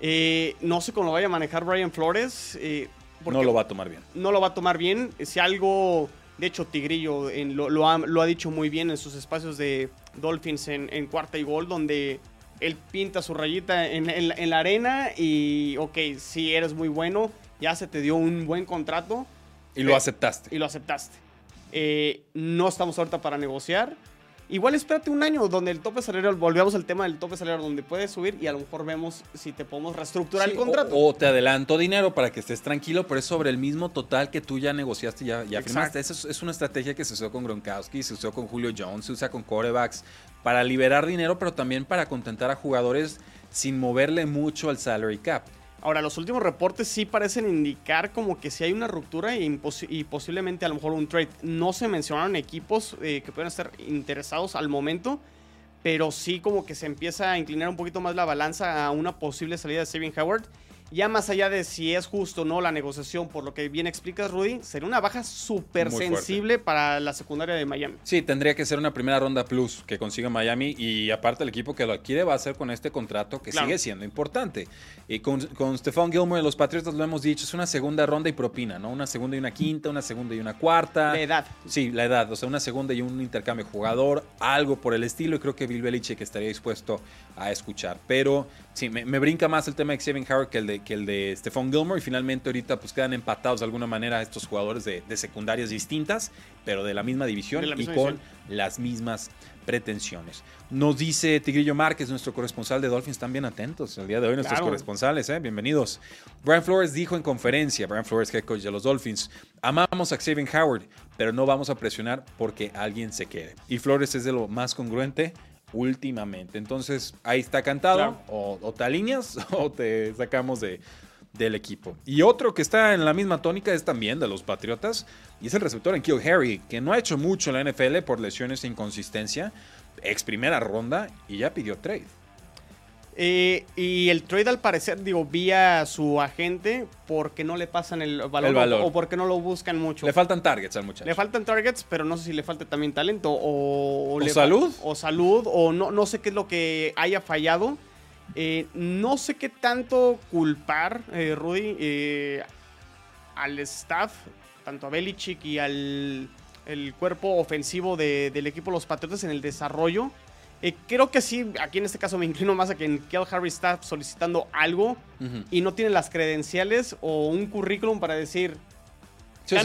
S2: Eh, no sé cómo lo vaya a manejar Brian Flores. Eh,
S1: no lo va a tomar bien.
S2: No lo va a tomar bien. Si algo, de hecho, Tigrillo lo, ha, dicho muy bien en sus espacios de Dolphins en, en cuarta y gol, donde él pinta su rayita en, la arena y, ok, si eres muy bueno, ya se te dio un buen contrato.
S1: Y lo aceptaste.
S2: Y lo aceptaste. Eh, no estamos ahorita para negociar. Igual espérate un año donde el tope salarial, volvemos al tema del tope salarial, donde puedes subir y a lo mejor vemos si te podemos reestructurar el contrato.
S1: O, te adelanto dinero para que estés tranquilo, pero es sobre el mismo total que tú ya negociaste, ya, ya firmaste. Esa es, una estrategia que se usó con Gronkowski, se usó con Julio Jones, se usa con corebacks para liberar dinero, pero también para contentar a jugadores sin moverle mucho al salary cap.
S2: Ahora, los últimos reportes sí parecen indicar como que si hay una ruptura y, posiblemente a lo mejor un trade. No se mencionaron equipos eh, que puedan estar interesados al momento, pero sí como que se empieza a inclinar un poquito más la balanza a una posible salida de Steven Howard. Ya más allá de si es justo o no la negociación, por lo que bien explicas, Rudy, sería una baja súper sensible para la secundaria de Miami.
S1: Sí, tendría que ser una primera ronda plus que consiga Miami y aparte el equipo que lo adquiere va a hacer con este contrato que sigue siendo importante. Y con, con Stephon Gilmore, los Patriotas lo hemos dicho, es una segunda ronda y propina, ¿no? Una segunda y una quinta, una segunda y una cuarta.
S2: La edad.
S1: Sí, la edad, o sea, una segunda y un intercambio jugador, algo por el estilo y creo que Bill Belichick estaría dispuesto a escuchar. Pero sí, me, brinca más el tema de Xavier Howard que el de, que el de Stephon Gilmore y finalmente ahorita pues quedan empatados de alguna manera estos jugadores de, secundarias distintas, pero de la misma división y con las mismas pretensiones. Nos dice Tigrillo Márquez, nuestro corresponsal de Dolphins, están bien atentos el día de hoy, nuestros corresponsales, ¿eh? bienvenidos. Brian Flores dijo en conferencia, Brian Flores, head coach de los Dolphins, amamos a Xavier Howard, pero no vamos a presionar porque alguien se quede. Y Flores es de lo más congruente últimamente. Entonces, ahí está cantado. O, te alineas o te sacamos de, del equipo. Y otro que está en la misma tónica es también de los Patriotas. Y es el receptor en Kill Harry, que no ha hecho mucho en la NFL por lesiones e inconsistencia. Ex primera ronda y ya pidió trade.
S2: Eh, y el trade al parecer, digo, vía su agente, porque no le pasan el valor, O, porque no lo buscan mucho.
S1: Le faltan targets al muchacho.
S2: Le faltan targets, pero no sé si le falta también talento o...
S1: ¿O, salud?
S2: O salud, o no, no sé qué es lo que haya fallado. Eh, no sé qué tanto culpar, eh, Rudy. al staff, tanto a Belichick y al el cuerpo ofensivo del equipo Los Patriotas en el desarrollo. Eh, creo que sí, aquí en este caso me inclino más a que Kel Harry está solicitando algo y no tiene las credenciales o un currículum para decir,
S1: sí,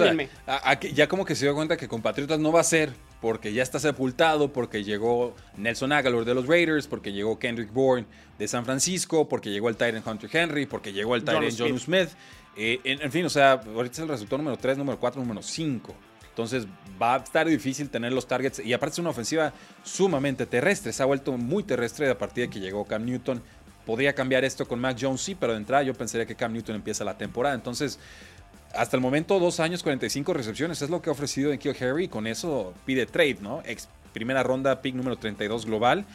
S1: ya como que se dio cuenta que con Patriotas no va a ser porque ya está sepultado, porque llegó Nelson Aguilar de los Raiders, porque llegó Kendrick Bourne de San Francisco, porque llegó el Tyrant Hunter Henry, porque llegó el Tyrant John Smith. Eh, en, fin, o sea, ahorita es el resultado número 3, número 4, número 5. Entonces va a estar difícil tener los targets. Y aparte es una ofensiva sumamente terrestre. Se ha vuelto muy terrestre a partir de que llegó Cam Newton. Podría cambiar esto con Mac Jones, sí, pero de entrada yo pensaría que Cam Newton empieza la temporada. Entonces, hasta el momento, dos años, 45 recepciones. Es lo que ha ofrecido en Kill Harry. Con eso pide trade, ¿no? Ex primera ronda, pick número 32 global.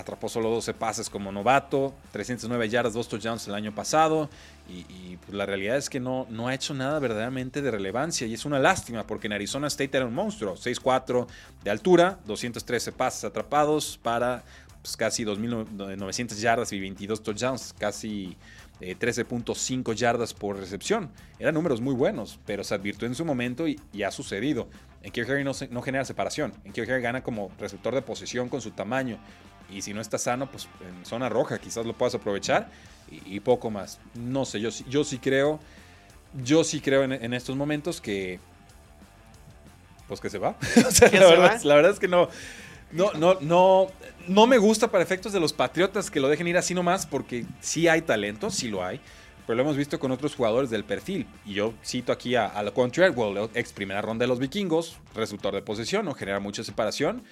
S1: Atrapó solo 12 pases como novato, 309 yardas, 2 touchdowns el año pasado. Y, pues, la realidad es que no, no ha hecho nada verdaderamente de relevancia. Y es una lástima porque en Arizona State era un monstruo. 6'4 de altura, 213 pases atrapados para pues, casi 2.900 yardas y 22 touchdowns. Casi 13.5 eh, yardas por recepción. Eran números muy buenos, pero se advirtió en su momento y, ha sucedido. En Kirk no, no, genera separación. En Kirk gana como receptor de posición con su tamaño. Y si no está sano, pues en zona roja quizás lo puedas aprovechar y, poco más. No sé, yo, yo sí creo, yo sí creo en, estos momentos que, pues que se va. la, verdad, es que no, no, no, no, no me gusta para efectos de los Patriotas que lo dejen ir así nomás porque sí hay talento, sí lo hay. Pero lo hemos visto con otros jugadores del perfil. Y yo cito aquí a, a Treadwell, ex primera ronda de los vikingos, resultado de posesión, no genera mucha separación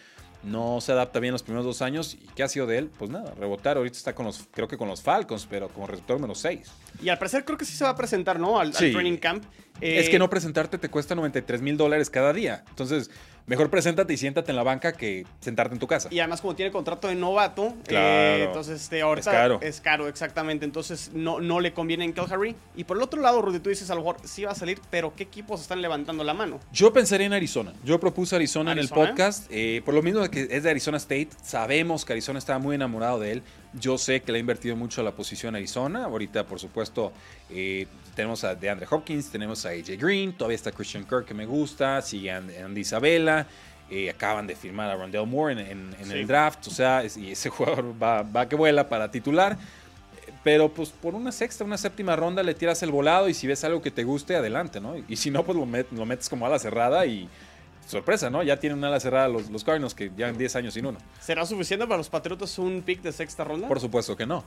S1: no se adapta bien los primeros dos años. ¿Y qué ha sido de él? Pues nada, rebotar. Ahorita está con los, creo que con los Falcons, pero como receptor menos 6.
S2: Y al parecer creo que sí se va a presentar, ¿no? Al, training camp.
S1: es que eh, no presentarte te cuesta 93 mil dólares cada día. Entonces, mejor preséntate y siéntate en la banca que sentarte en tu casa.
S2: Y además, como tiene contrato de novato, eh, entonces este, ahorita es caro. Es caro, exactamente. Entonces, no, no le conviene en Calgary. Y por el otro lado, Rudy, tú dices a lo mejor sí va a salir, pero ¿qué equipos están levantando la mano?
S1: Yo pensaría en Arizona. Yo propuse Arizona, en el podcast. Eh, por lo mismo que es de Arizona State, sabemos que Arizona estaba muy enamorado de él. Yo sé que le ha invertido mucho a la posición Arizona. Ahorita, por supuesto, eh, tenemos a DeAndre Hopkins, tenemos a AJ Green, todavía está Christian Kirk que me gusta, sigue Andy Isabella. Eh, acaban de firmar a Rondell Moore en, el draft, o sea, y ese jugador va, va que vuela para titular. Pero pues por una sexta, una séptima ronda le tiras el volado y si ves algo que te guste, adelante, ¿no? Y si no, pues lo, lo metes como a la cerrada y sorpresa, ¿no? Ya tienen una ala cerrada los, los Cardinals que llevan 10 años sin uno.
S2: ¿Será suficiente para los Patriotas un pick de sexta ronda?
S1: Por supuesto que no.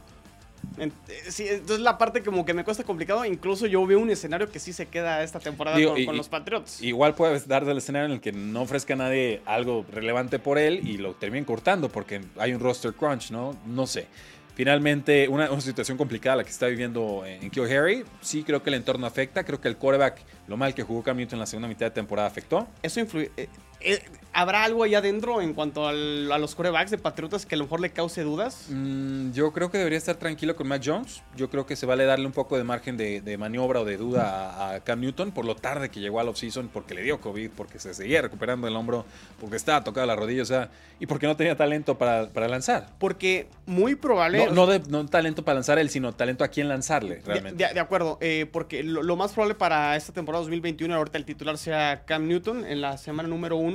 S2: Eh, sí, entonces la parte como que me cuesta complicado. Incluso yo veo un escenario que sí se queda esta temporada con, los Patriots.
S1: Igual puedes dar del escenario en el que no ofrezca a nadie algo relevante por él y lo terminen cortando porque hay un roster crunch, ¿no? No sé. Finalmente, una, situación complicada la que está viviendo en Kyo Harry. Sí, creo que el entorno afecta. Creo que el quarterback, lo mal que jugó Cam Newton en la segunda mitad de temporada, afectó.
S2: Eso influye. Eh, eh, ¿Habrá algo allá adentro en cuanto a los corebacks de Patriotas que a lo mejor le cause dudas?
S1: Mm, yo creo que debería estar tranquilo con Mac Jones. Yo creo que se vale darle un poco de margen de, maniobra o de duda a, Cam Newton por lo tarde que llegó al offseason, porque le dio COVID, porque se seguía recuperando el hombro, porque estaba tocada la rodilla, o sea, y porque no tenía talento para, lanzar.
S2: Porque muy probable.
S1: No, no, talento para lanzar él, sino talento a quién lanzarle, realmente.
S2: De, acuerdo, eh, porque lo, lo, más probable para esta temporada 2021, ahorita el titular sea Cam Newton en la semana número uno.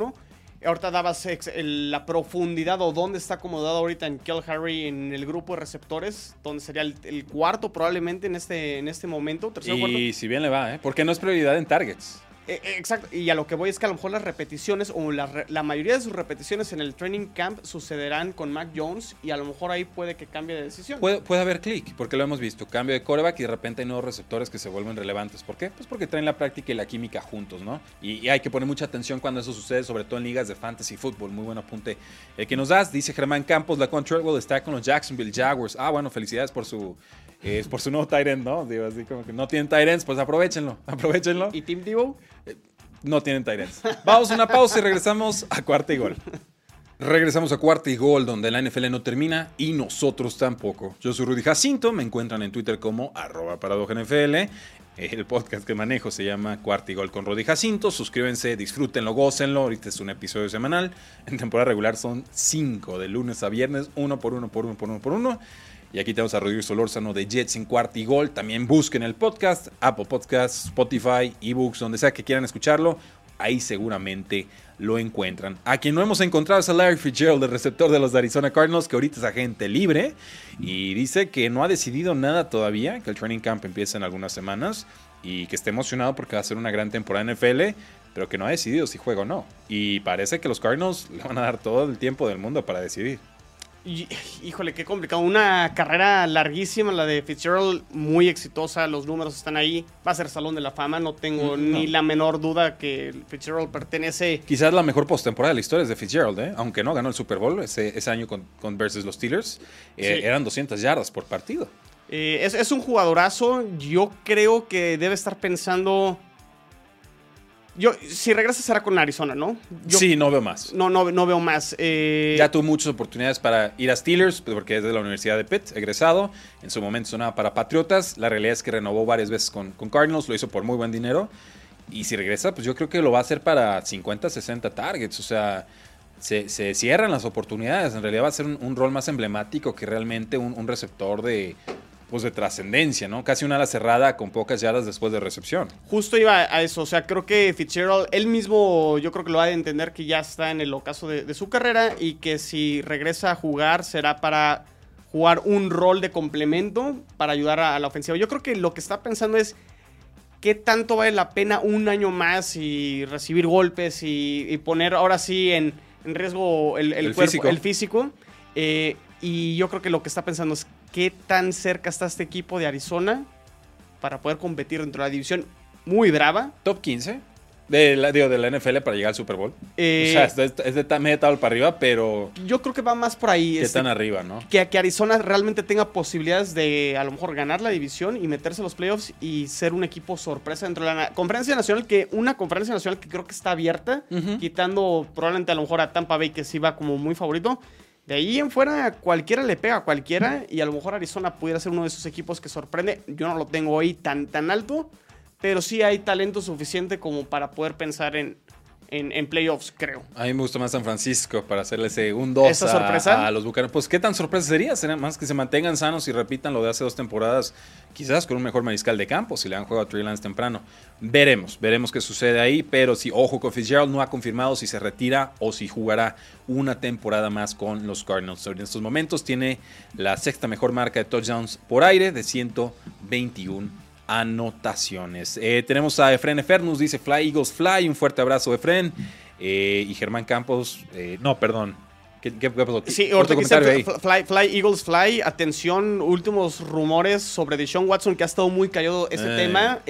S2: Ahorita dabas la profundidad o dónde está acomodado ahorita en Kel Harry en el grupo de receptores, donde sería el, cuarto probablemente en este, en este momento.
S1: y si bien le va, ¿eh? porque no es prioridad en targets.
S2: Eh, eh, exacto, y a lo que voy es que a lo mejor las repeticiones o la, mayoría de sus repeticiones en el training camp sucederán con Mac Jones y a lo mejor ahí puede que cambie de decisión.
S1: Puede, puede haber clic, porque lo hemos visto, cambio de coreback y de repente hay nuevos receptores que se vuelven relevantes. ¿Por qué? Pues porque traen la práctica y la química juntos, ¿no? Y, hay que poner mucha atención cuando eso sucede, sobre todo en ligas de fantasy fútbol. Muy buen apunte el que nos das, dice Germán Campos, la Control está con los Jacksonville Jaguars. Ah, bueno, felicidades por su es por su nuevo Tyrant, ¿no? Digo, así como que no tienen Tyrants, pues aprovechenlo, aprovechenlo.
S2: ¿Y Team Divo?
S1: Eh, no tienen Tyrants. Vamos a una pausa y regresamos a cuarta y gol. Regresamos a cuarta y gol, donde la NFL no termina y nosotros tampoco. Yo soy Rudy Jacinto, me encuentran en Twitter como arroba NFL. El podcast que manejo se llama Cuarta y Gol con Rudy Jacinto. Suscríbanse, disfrútenlo, gócenlo. Ahorita es un episodio semanal. En temporada regular son cinco, de lunes a viernes, uno por uno, por uno, por uno, por uno. Y aquí tenemos a Rodrigo Solórzano de Jets en cuarto y gol. También busquen el podcast, Apple Podcasts, Spotify, eBooks, donde sea que quieran escucharlo. Ahí seguramente lo encuentran. A quien no hemos encontrado es a Larry Fitzgerald, el receptor de los Arizona Cardinals, que ahorita es agente libre y dice que no ha decidido nada todavía, que el training camp empieza en algunas semanas y que está emocionado porque va a ser una gran temporada en NFL, pero que no ha decidido si juega o no. Y parece que los Cardinals le van a dar todo el tiempo del mundo para decidir.
S2: Híjole, qué complicado. Una carrera larguísima, la de Fitzgerald, muy exitosa. Los números están ahí. Va a ser Salón de la Fama. No tengo
S1: Mm, no.
S2: ni la menor duda que Fitzgerald pertenece.
S1: Quizás la mejor postemporada de la historia es de Fitzgerald, ¿eh? aunque no ganó el Super Bowl ese, ese año con, con versus los Steelers. Eh,
S2: Sí.
S1: Eran 200 yardas por partido.
S2: Eh, es, es un jugadorazo. Yo creo que debe estar pensando. Yo, si regresa será con Arizona, ¿no? Yo
S1: sí, no veo más.
S2: No, no, no veo más. Eh,
S1: Ya tuvo muchas oportunidades para ir a Steelers, pues, porque es de la Universidad de Pitt, egresado. En su momento sonaba para Patriotas. La realidad es que renovó varias veces con, con Cardinals, lo hizo por muy buen dinero. Y si regresa, pues yo creo que lo va a hacer para 50, 60 targets. O sea, se, se cierran las oportunidades. En realidad va a ser un, un rol más emblemático que realmente un, un receptor de, pues de trascendencia, ¿no? Casi una ala cerrada con pocas yardas después de recepción.
S2: Justo iba a eso, o sea, creo que Fitzgerald, él mismo, yo creo que lo ha de entender que ya está en el ocaso de, de su carrera y que si regresa a jugar será para jugar un rol de complemento para ayudar a, a la ofensiva. Yo creo que lo que está pensando es qué tanto vale la pena un año más y recibir golpes y, y poner ahora sí en, en riesgo el, el
S1: El
S2: cuerpo,
S1: físico.
S2: el físico. Eh, y yo creo que lo que está pensando es qué tan cerca está este equipo de Arizona para poder competir dentro de la división muy brava.
S1: Top 15 de la, digo, de la NFL para llegar al Super Bowl.
S2: Eh,
S1: o sea, es de, es de media tabla para arriba, pero
S2: yo creo que va más por ahí.
S1: ¿qué
S2: este,
S1: tan arriba, no?
S2: que, que Arizona realmente tenga posibilidades de a lo mejor ganar la división y meterse a los playoffs y ser un equipo sorpresa dentro de la conferencia nacional, que una conferencia nacional que creo que está abierta, quitando probablemente a lo mejor a Tampa Bay que sí va como muy favorito. De ahí en fuera cualquiera le pega a cualquiera y a lo mejor Arizona pudiera ser uno de esos equipos que sorprende. Yo no lo tengo hoy tan, tan alto, pero sí hay talento suficiente como para poder pensar en, en, en playoffs, creo.
S1: A mí me gusta más San Francisco para hacerle ese un 2
S2: ¿Esa
S1: a,
S2: sorpresa?
S1: a los Bucaneros. Pues, ¿qué tan sorpresa sería? Sería más que se mantengan sanos y repitan lo de hace dos temporadas, quizás con un mejor mariscal de campo, si le han jugado a Trey Lance temprano. Veremos, veremos qué sucede ahí, pero si, ojo, con Fitzgerald no ha confirmado si se retira o si jugará una temporada más con los Cardinals. En estos momentos tiene la sexta mejor marca de touchdowns por aire de 121 anotaciones. Eh, tenemos a Efren Efernus, dice Fly Eagles Fly, un fuerte abrazo Efren. Eh, y Germán Campos, eh, no, perdón. ¿Qué, qué- qué pasó?
S2: Sí, ahorita que dice fly, fly, Eagles Fly, atención, últimos rumores sobre Deshaun Watson, que ha estado muy callado ese tema.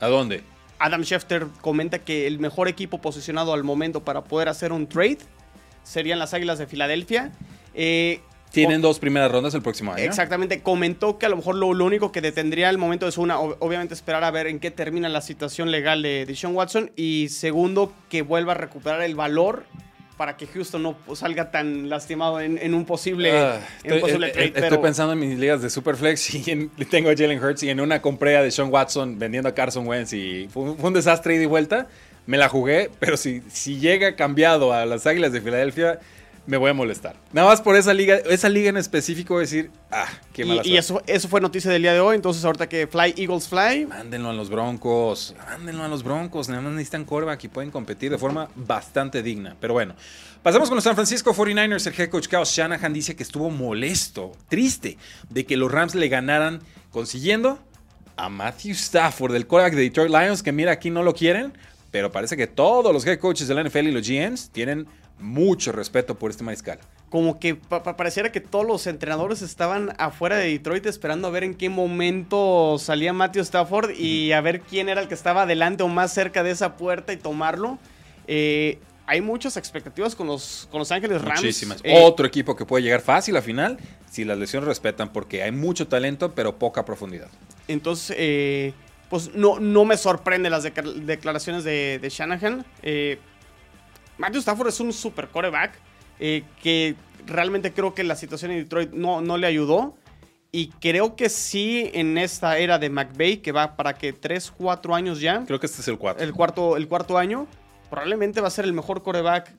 S1: ¿A dónde?
S2: Adam Schefter comenta que el mejor equipo posicionado al momento para poder hacer un trade serían las Águilas de Filadelfia. Eh,
S1: Tienen dos primeras rondas el próximo año.
S2: Exactamente, comentó que a lo mejor lo, lo único que detendría el momento es una, ob- obviamente esperar a ver en qué termina la situación legal de Deshaun Watson y segundo, que vuelva a recuperar el valor para que Houston no salga tan lastimado en, en un posible,
S1: Ah,
S2: en
S1: estoy,
S2: posible
S1: eh,
S2: trade.
S1: estoy
S2: pero-
S1: pensando en mis ligas de Superflex y en- tengo a Jalen Hurts y en una compré de Sean Watson vendiendo a Carson Wentz y fue un desastre ida y vuelta. Me la jugué, pero si, si llega cambiado a las Águilas de Filadelfia, me voy a molestar. Nada más por esa liga, esa liga en específico, voy a decir, ah, qué mala
S2: y, y eso, eso fue noticia del día de hoy. Entonces, ahorita que Fly Eagles Fly,
S1: Mándenlo a los Broncos, mándenlo a los Broncos, nada más necesitan coreback y pueden competir de forma bastante digna. Pero bueno, pasamos con los San Francisco 49ers. El head coach Kyle Shanahan dice que estuvo molesto, triste, de que los Rams le ganaran consiguiendo a Matthew Stafford, del coreback de Detroit Lions, que mira, aquí no lo quieren, pero parece que todos los head coaches de la NFL y los GMs tienen mucho respeto por este mariscal.
S2: como que pa- pa- pareciera que todos los entrenadores estaban afuera de Detroit esperando a ver en qué momento salía Matthew Stafford y a ver quién era el que estaba adelante o más cerca de esa puerta y tomarlo. Eh, hay muchas expectativas con los, con los Ángeles Rams.
S1: Muchísimas.
S2: Eh,
S1: Otro equipo que puede llegar fácil a final si las lesiones respetan, porque hay mucho talento, pero poca profundidad.
S2: Entonces, eh, pues no, no me sorprende las declaraciones de, de Shanahan. Eh, Matthew Stafford es un super coreback eh, que realmente creo que la situación en Detroit no, no le ayudó. Y creo que sí en esta era de McVay, que va para que 3, 4 años ya,
S1: Creo que este es el 4.
S2: el cuarto, el cuarto año, probablemente va a ser el mejor coreback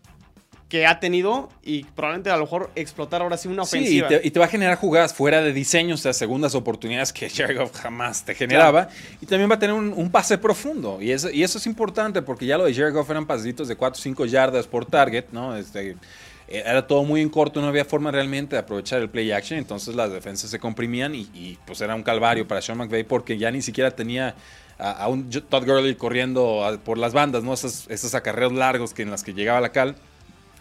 S2: que ha tenido y probablemente a lo mejor explotar ahora sí una ofensiva.
S1: Sí, y te, va a generar jugadas fuera de diseño, o sea, segundas oportunidades que Jared Goff jamás te generaba. Y también va a tener un, pase profundo. Y eso, y eso es importante porque ya lo de Jared Goff eran pasitos de 4 o 5 yardas por target, ¿no? Este, eh, era todo muy en corto, no había forma realmente de aprovechar el play action, entonces las defensas se comprimían y, pues era un calvario para Sean McVay porque ya ni siquiera tenía a, un Todd Gurley corriendo por las bandas, ¿no? Esos, esos acarreos largos que en las que llegaba la cal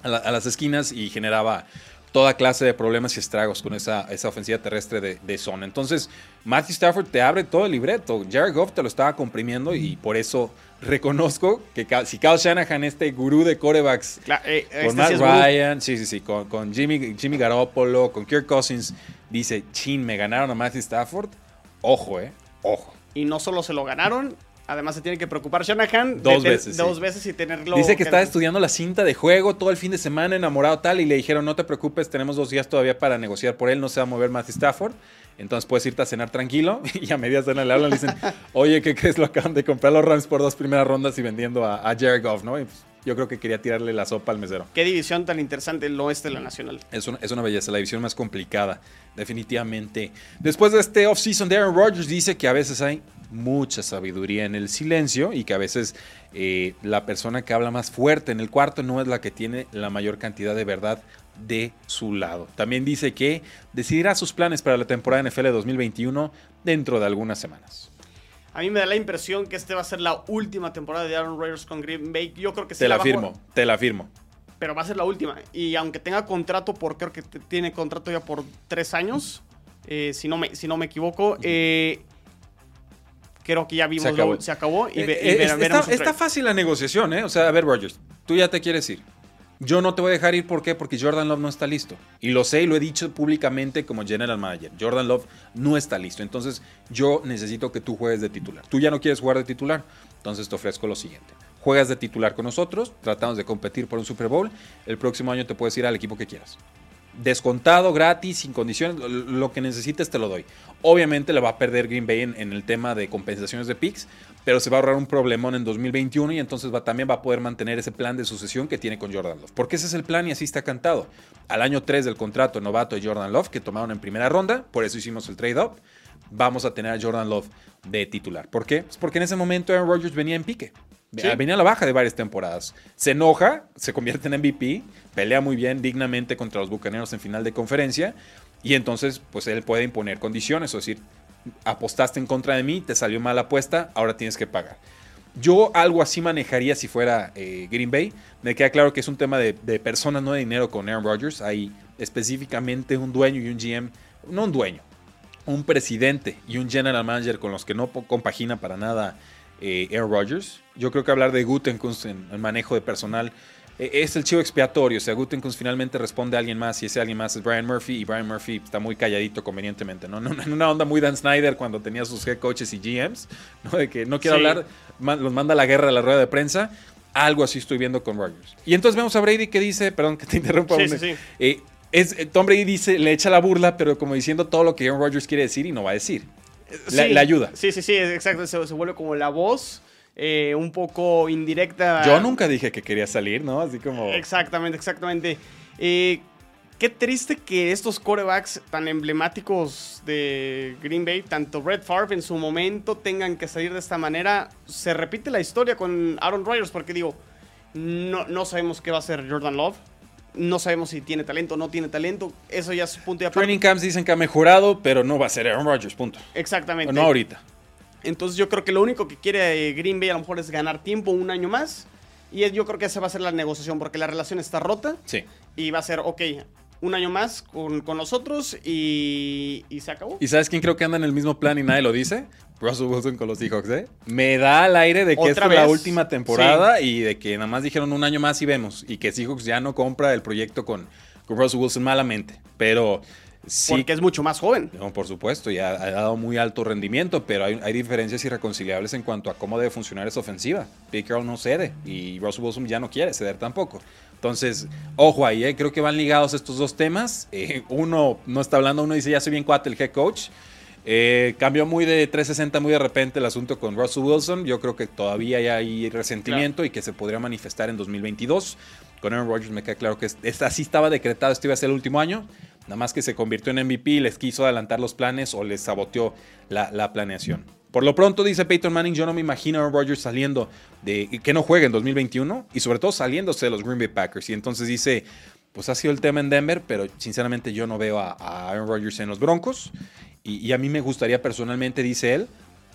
S1: a, las esquinas y generaba toda clase de problemas y estragos con esa, esa ofensiva terrestre de, de, zona. Entonces, Matthew Stafford te abre todo el libreto. Jared Goff te lo estaba comprimiendo y por eso reconozco que si Kyle Shanahan, este gurú de corebacks, eh, con este Matt Ryan, sí, sí, sí, con, Jimmy, Jimmy Garoppolo, con Kirk Cousins, dice, chin, me ganaron a Matthew Stafford, ojo, eh, ojo.
S2: Y no solo se lo ganaron, Además, se tiene que preocupar Shanahan dos veces. Dos veces y tenerlo.
S1: Dice que estaba estudiando la cinta de juego todo el fin de semana, enamorado tal, y le dijeron: No te preocupes, tenemos dos días todavía para negociar por él, no se va a mover Matthew Stafford. Entonces puedes irte a cenar tranquilo. Y a medias cena le hablan y le dicen: Oye, ¿qué crees? Lo acaban de comprar los Rams por dos primeras rondas y vendiendo a, a Jared Goff, ¿no? Pues, yo creo que quería tirarle la sopa al mesero.
S2: Qué división tan interesante el oeste de la nacional.
S1: Es una, es una belleza, la división más complicada, definitivamente. Después de este offseason de Aaron Rodgers, dice que a veces hay mucha sabiduría en el silencio y que a veces eh, la persona que habla más fuerte en el cuarto no es la que tiene la mayor cantidad de verdad de su lado. También dice que decidirá sus planes para la temporada NFL 2021 dentro de algunas semanas.
S2: A mí me da la impresión que este va a ser la última temporada de Aaron Rodgers con Green Bay. Yo creo que
S1: Te la, firmo, te la firmo.
S2: Pero va a ser la última. Y aunque tenga contrato por, creo que tiene contrato ya por tres años, eh, si, no me, si no me equivoco, eh, creo que ya vimos, se acabó, y,
S1: eh, está, fácil la negociación, ¿eh? O sea, a ver, Rogers, tú ya te quieres ir. Yo no te voy a dejar ir, ¿por qué? Porque Jordan Love no está listo. Y lo sé y lo he dicho públicamente como general manager. Jordan Love no está listo. Entonces, yo necesito que tú juegues de titular. Tú ya no quieres jugar de titular, entonces te ofrezco lo siguiente. Juegas de titular con nosotros, tratamos de competir por un Super Bowl. El próximo año te puedes ir al equipo que quieras descontado, gratis, sin condiciones, lo que necesites te lo doy. Obviamente le va a perder Green Bay en, el tema de compensaciones de picks, pero se va a ahorrar un problemón en 2021 y entonces también va a poder mantener ese plan de sucesión que tiene con Jordan Love. Porque ese es el plan y así está cantado. Al año 3 del contrato novato de Jordan Love, que tomaron en primera ronda, por eso hicimos el trade-up, vamos a tener a Jordan Love de titular. ¿Por qué? Pues porque en ese momento Aaron Rodgers venía en pique. Venía a la baja de varias temporadas. Se enoja, se convierte en MVP, pelea muy bien, dignamente contra los Bucaneros en final de conferencia. Y entonces, pues él puede imponer condiciones, es decir, apostaste en contra de mí, te salió mala apuesta, ahora tienes que pagar. Yo algo así manejaría si fuera eh, Green Bay. Me queda claro que es un tema de, de, personas, no de dinero con Aaron Rodgers. Hay específicamente un dueño y un GM, no un dueño, un presidente y un general manager con los que no compagina para nada eh, Aaron Rodgers. Yo creo que hablar de Gutenkunst en el manejo de personal eh, es el chivo expiatorio. O sea, Gutenkunst finalmente responde a alguien más y ese alguien más es Brian Murphy y Brian Murphy está muy calladito convenientemente, ¿no? En una onda muy Dan Snyder cuando tenía sus head coaches y GMs, ¿no? De que no quiero hablar, los manda a la guerra a la rueda de prensa. Algo así estoy viendo con Rodgers. Y entonces vemos a Brady que dice, perdón que te interrumpa. Sí, sí, eh, es, Tom Brady dice, le echa la burla, pero como diciendo todo lo que Aaron Rodgers quiere decir y no va a decir. La, ayuda.
S2: Sí, sí, sí, exacto. Se, vuelve como la voz. Eh, un poco indirecta.
S1: Yo nunca dije que quería salir, ¿no? Así como.
S2: Exactamente, exactamente. Eh, qué triste que estos corebacks tan emblemáticos de Green Bay, tanto Red Favre en su momento, tengan que salir de esta manera. Se repite la historia con Aaron Rodgers, porque digo, no, no sabemos qué va a hacer Jordan Love. No sabemos si tiene talento o no tiene talento. Eso ya es punto de
S1: aparte. Training camps dicen que ha mejorado, pero no va a ser Aaron Rodgers, punto.
S2: Exactamente.
S1: no ahorita.
S2: Entonces yo creo que lo único que quiere Green Bay a lo mejor es ganar tiempo un año más. Y yo creo que esa va a ser la negociación porque la relación está rota.
S1: Sí.
S2: Y va a ser, ok, un año más con, nosotros y, y, se acabó.
S1: ¿Y sabes quién creo que anda en el mismo plan y nadie lo dice? Russell Wilson con los Seahawks, ¿eh? Me da al aire de que esta es la última temporada y de que nada más dijeron un año más y vemos. Y que Seahawks ya no compra el proyecto con, con Russell Wilson malamente. Pero sí.
S2: Porque es mucho más joven.
S1: No, por supuesto, y ha, dado muy alto rendimiento, pero hay, diferencias irreconciliables en cuanto a cómo debe funcionar esa ofensiva. Carroll no cede y Russell Wilson ya no quiere ceder tampoco. Entonces, ojo ahí, ¿eh? creo que van ligados estos dos temas. Eh, uno no está hablando, uno dice, ya soy bien cuate el head coach. Eh, cambió muy de 360 muy de repente el asunto con Russell Wilson. Yo creo que todavía hay resentimiento y que se podría manifestar en 2022 con Aaron Rodgers me queda claro que así estaba decretado, este iba a ser el último año. Nada más que se convirtió en MVP, les quiso adelantar los planes o les saboteó la, planeación. Por lo pronto, dice Peyton Manning, yo no me imagino a Aaron Rodgers saliendo de que no juegue en 2021 y sobre todo saliéndose de los Green Bay Packers. Y entonces dice, pues ha sido el tema en Denver, pero sinceramente yo no veo a, Aaron Rodgers en los Broncos. Y, a mí me gustaría personalmente, dice él,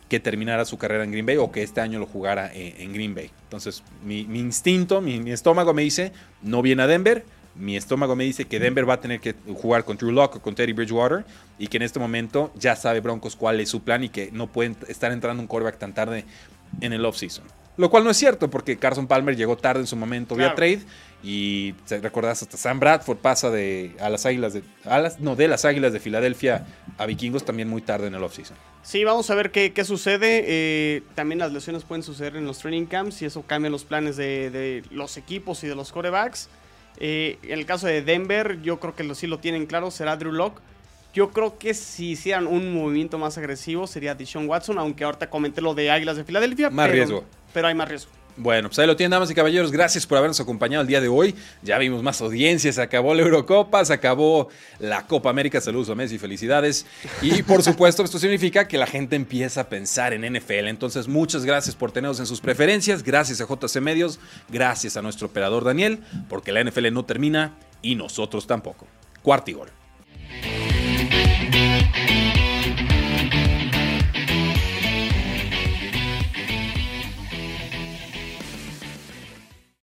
S1: que terminara su carrera en Green Bay o que este año lo jugara en, Green Bay. Entonces, mi, instinto, mi, estómago me dice, no viene a Denver. Mi estómago me dice que Denver va a tener que jugar con Drew Locke o con Teddy Bridgewater y que en este momento ya sabe Broncos cuál es su plan y que no pueden estar entrando un quarterback tan tarde en el offseason. Lo cual no es cierto porque Carson Palmer llegó tarde en su momento vía trade y te recordás hasta Sam Bradford pasa de a las Águilas de no de las Águilas de Filadelfia a Vikingos también muy tarde en el offseason.
S2: Sí, vamos a ver qué, sucede. Eh, también las lesiones pueden suceder en los training camps y eso cambia los planes de, los equipos y de los corebacks. Eh, en el caso de Denver, yo creo que lo, sí lo tienen claro, será Drew Locke. Yo creo que si hicieran un movimiento más agresivo sería Deshaun Watson, aunque ahorita comenté lo de Águilas de Filadelfia.
S1: Más riesgo.
S2: Pero hay más riesgo.
S1: Bueno, pues ahí lo tienen, damas y caballeros. Gracias por habernos acompañado el día de hoy. Ya vimos más audiencias, se acabó la Eurocopa, se acabó la Copa América. Saludos a Messi, felicidades. Y por supuesto, esto significa que la gente empieza a pensar en NFL. Entonces, muchas gracias por tenernos en sus preferencias. Gracias a JC Medios. Gracias a nuestro operador Daniel, porque la NFL no termina y nosotros tampoco. Cuarto y gol.